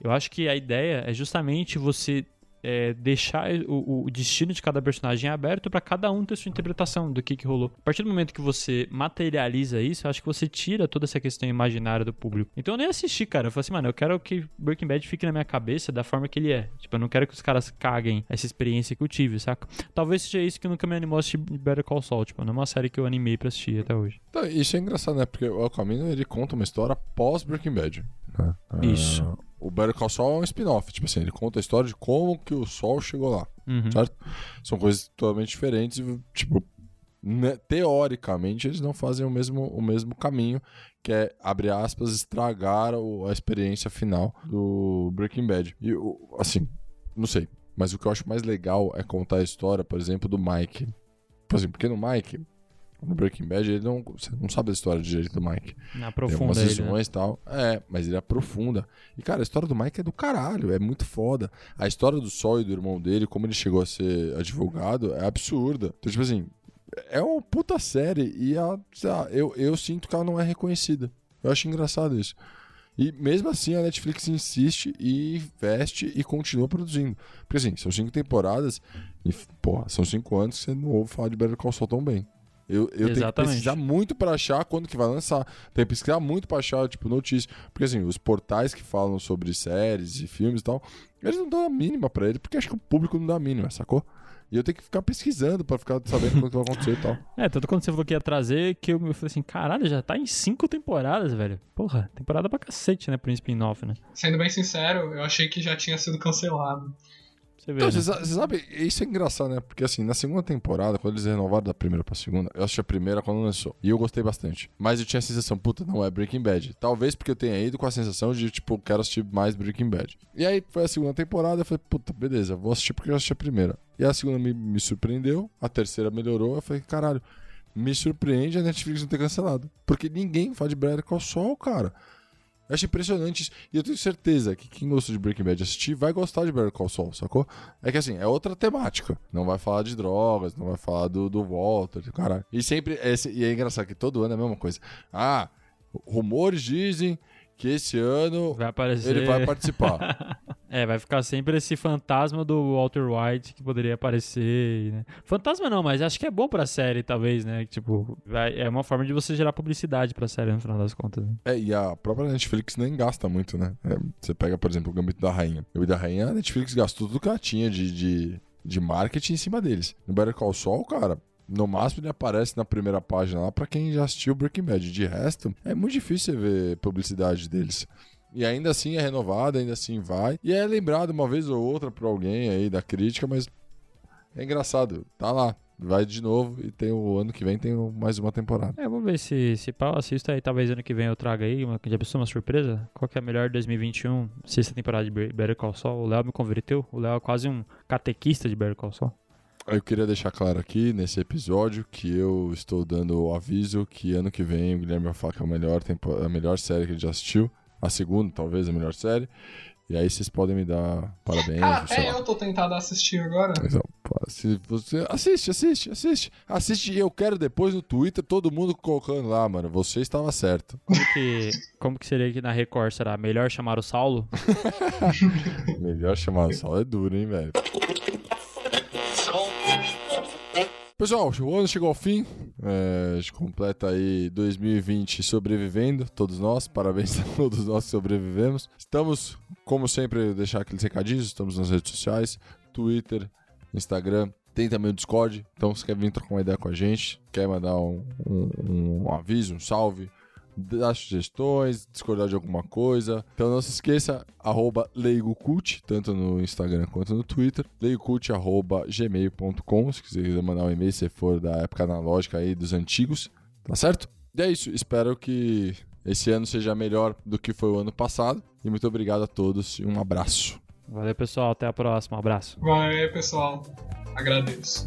Eu acho que a ideia é justamente você é, deixar o, o destino de cada personagem aberto pra cada um ter sua interpretação do que, que rolou. A partir do momento que você materializa isso, eu acho que você tira toda essa questão imaginária do público. Então eu nem assisti, cara. Eu falei assim, mano, eu quero que Breaking Bad fique na minha cabeça da forma que ele é. Tipo, eu não quero que os caras caguem essa experiência que eu tive, saca? Talvez seja isso que nunca me animou a assistir Better Call Saul. Tipo, não é uma série que eu animei pra assistir até hoje. Então, isso é engraçado, né? Porque o Camino ele conta uma história pós Breaking Bad. né? Isso. Ah, o Better Call Saul é um spin-off. Tipo assim, ele conta a história de como que o Sol chegou lá. Uhum. Certo? São coisas totalmente diferentes. e, Tipo, né, teoricamente, eles não fazem o mesmo, o mesmo caminho, que é, abre aspas, estragar o- a experiência final do Breaking Bad. E, o- assim, não sei. Mas o que eu acho mais legal é contar a história, por exemplo, do Mike. Por exemplo, porque no Mike, no Breaking Bad, ele não, você não sabe a história direito do Mike. Não Tem algumas aprofunda ele, né? tal. É, mas ele aprofunda. E, cara, a história do Mike é do caralho, é muito foda. A história do Sol e do irmão dele, como ele chegou a ser advogado, é absurda. Então, tipo assim, é uma puta série e a, lá, eu, eu sinto que ela não é reconhecida. Eu acho engraçado isso. E mesmo assim a Netflix insiste e investe e continua produzindo. Porque assim, são cinco temporadas e, porra, são cinco anos que você não ouve falar de Better Call Saul tão bem. Eu, eu tenho que pesquisar muito pra achar quando que vai lançar. Tem que pesquisar muito pra achar, tipo, notícia. Porque assim, os portais que falam sobre séries e filmes e tal, eles não dão a mínima pra ele, porque acho que o público não dá a mínima, sacou? E eu tenho que ficar pesquisando pra ficar sabendo quando que vai acontecer e tal. É, tanto quando você falou que ia trazer, que eu eu falei assim, caralho, já tá em cinco temporadas, velho. Porra, temporada pra cacete, né, pro spin-off, né? Sendo bem sincero, eu achei que já tinha sido cancelado. Você vê, Então, né? você sa- você sabe, isso é engraçado, né? Porque assim, na segunda temporada, quando eles renovaram da primeira pra segunda, eu assisti a primeira quando lançou. E eu gostei bastante. Mas eu tinha a sensação, puta, não é Breaking Bad. Talvez porque eu tenha ido com a sensação de, tipo, quero assistir mais Breaking Bad. E aí foi a segunda temporada, eu falei, puta, beleza, vou assistir porque eu assisti a primeira. E a segunda me, me surpreendeu, a terceira melhorou, eu falei, caralho, me surpreende a Netflix não ter cancelado. Porque ninguém fala de Better Call Saul, cara. Eu acho impressionante isso. E eu tenho certeza que quem gostou de Breaking Bad assistir vai gostar de Better Call Saul, sacou? É que assim, é outra temática. Não vai falar de drogas, não vai falar do, do Walter, do caralho. E sempre, é, e é engraçado que todo ano é a mesma coisa. Ah, rumores dizem que esse ano vai aparecer. ele vai participar. é, vai ficar sempre esse fantasma do Walter White que poderia aparecer. Né? Fantasma não, mas acho que é bom pra série, talvez, né? Tipo, vai, é uma forma de você gerar publicidade pra série no final das contas. Né? É, e a própria Netflix nem gasta muito, né? É, você pega, por exemplo, o Gambito da Rainha. O Gambito da Rainha, a Netflix gastou tudo que ela tinha de, de, de marketing em cima deles. No Better Call Saul, cara, no máximo ele aparece na primeira página lá para quem já assistiu Breaking Bad. De resto, é muito difícil você ver publicidade deles. E ainda assim é renovado, ainda assim vai. E é lembrado uma vez ou outra por alguém aí da crítica, mas é engraçado. Tá lá. Vai de novo e tem o ano que vem tem mais uma temporada. É, vamos ver se, se pau assista aí. Talvez ano que vem eu traga aí uma, já pensou uma surpresa. Qual que é a melhor 2021 sexta temporada de Better Call Saul? O Léo me converteu. O Léo é quase um catequista de Better Call Saul. Eu queria deixar claro aqui nesse episódio que eu estou dando o aviso que ano que vem o Guilherme vai falar que é a melhor, tempo, a melhor série que ele já assistiu. A segunda, talvez, a melhor série. E aí vocês podem me dar parabéns. Cara, é, lá. eu tô tentado a assistir agora. Então, se você assiste, assiste, assiste. Assiste e eu quero depois no Twitter todo mundo colocando lá, mano. Você estava certo. Como que, como que seria que na Record será? Melhor chamar o Saulo? melhor chamar o Saulo é duro, hein, velho? Pessoal, o ano chegou ao fim. É, a gente completa aí 2020 sobrevivendo, todos nós. Parabéns a todos nós que sobrevivemos. Estamos, como sempre, deixar aqueles recadinhos. Estamos nas redes sociais: Twitter, Instagram. Tem também o Discord. Então, se quer vir trocar uma ideia com a gente, quer mandar um, um, um aviso, um salve, dar sugestões, discordar de alguma coisa. Então não se esqueça, arroba leigocult, tanto no Instagram quanto no Twitter. leigocult.gmail.com, se quiser mandar um e-mail se for da época analógica aí dos antigos, tá certo? E é isso, espero que esse ano seja melhor do que foi o ano passado. E muito obrigado a todos e um abraço. Valeu, pessoal. Até a próxima. Um abraço. Valeu, pessoal. Agradeço.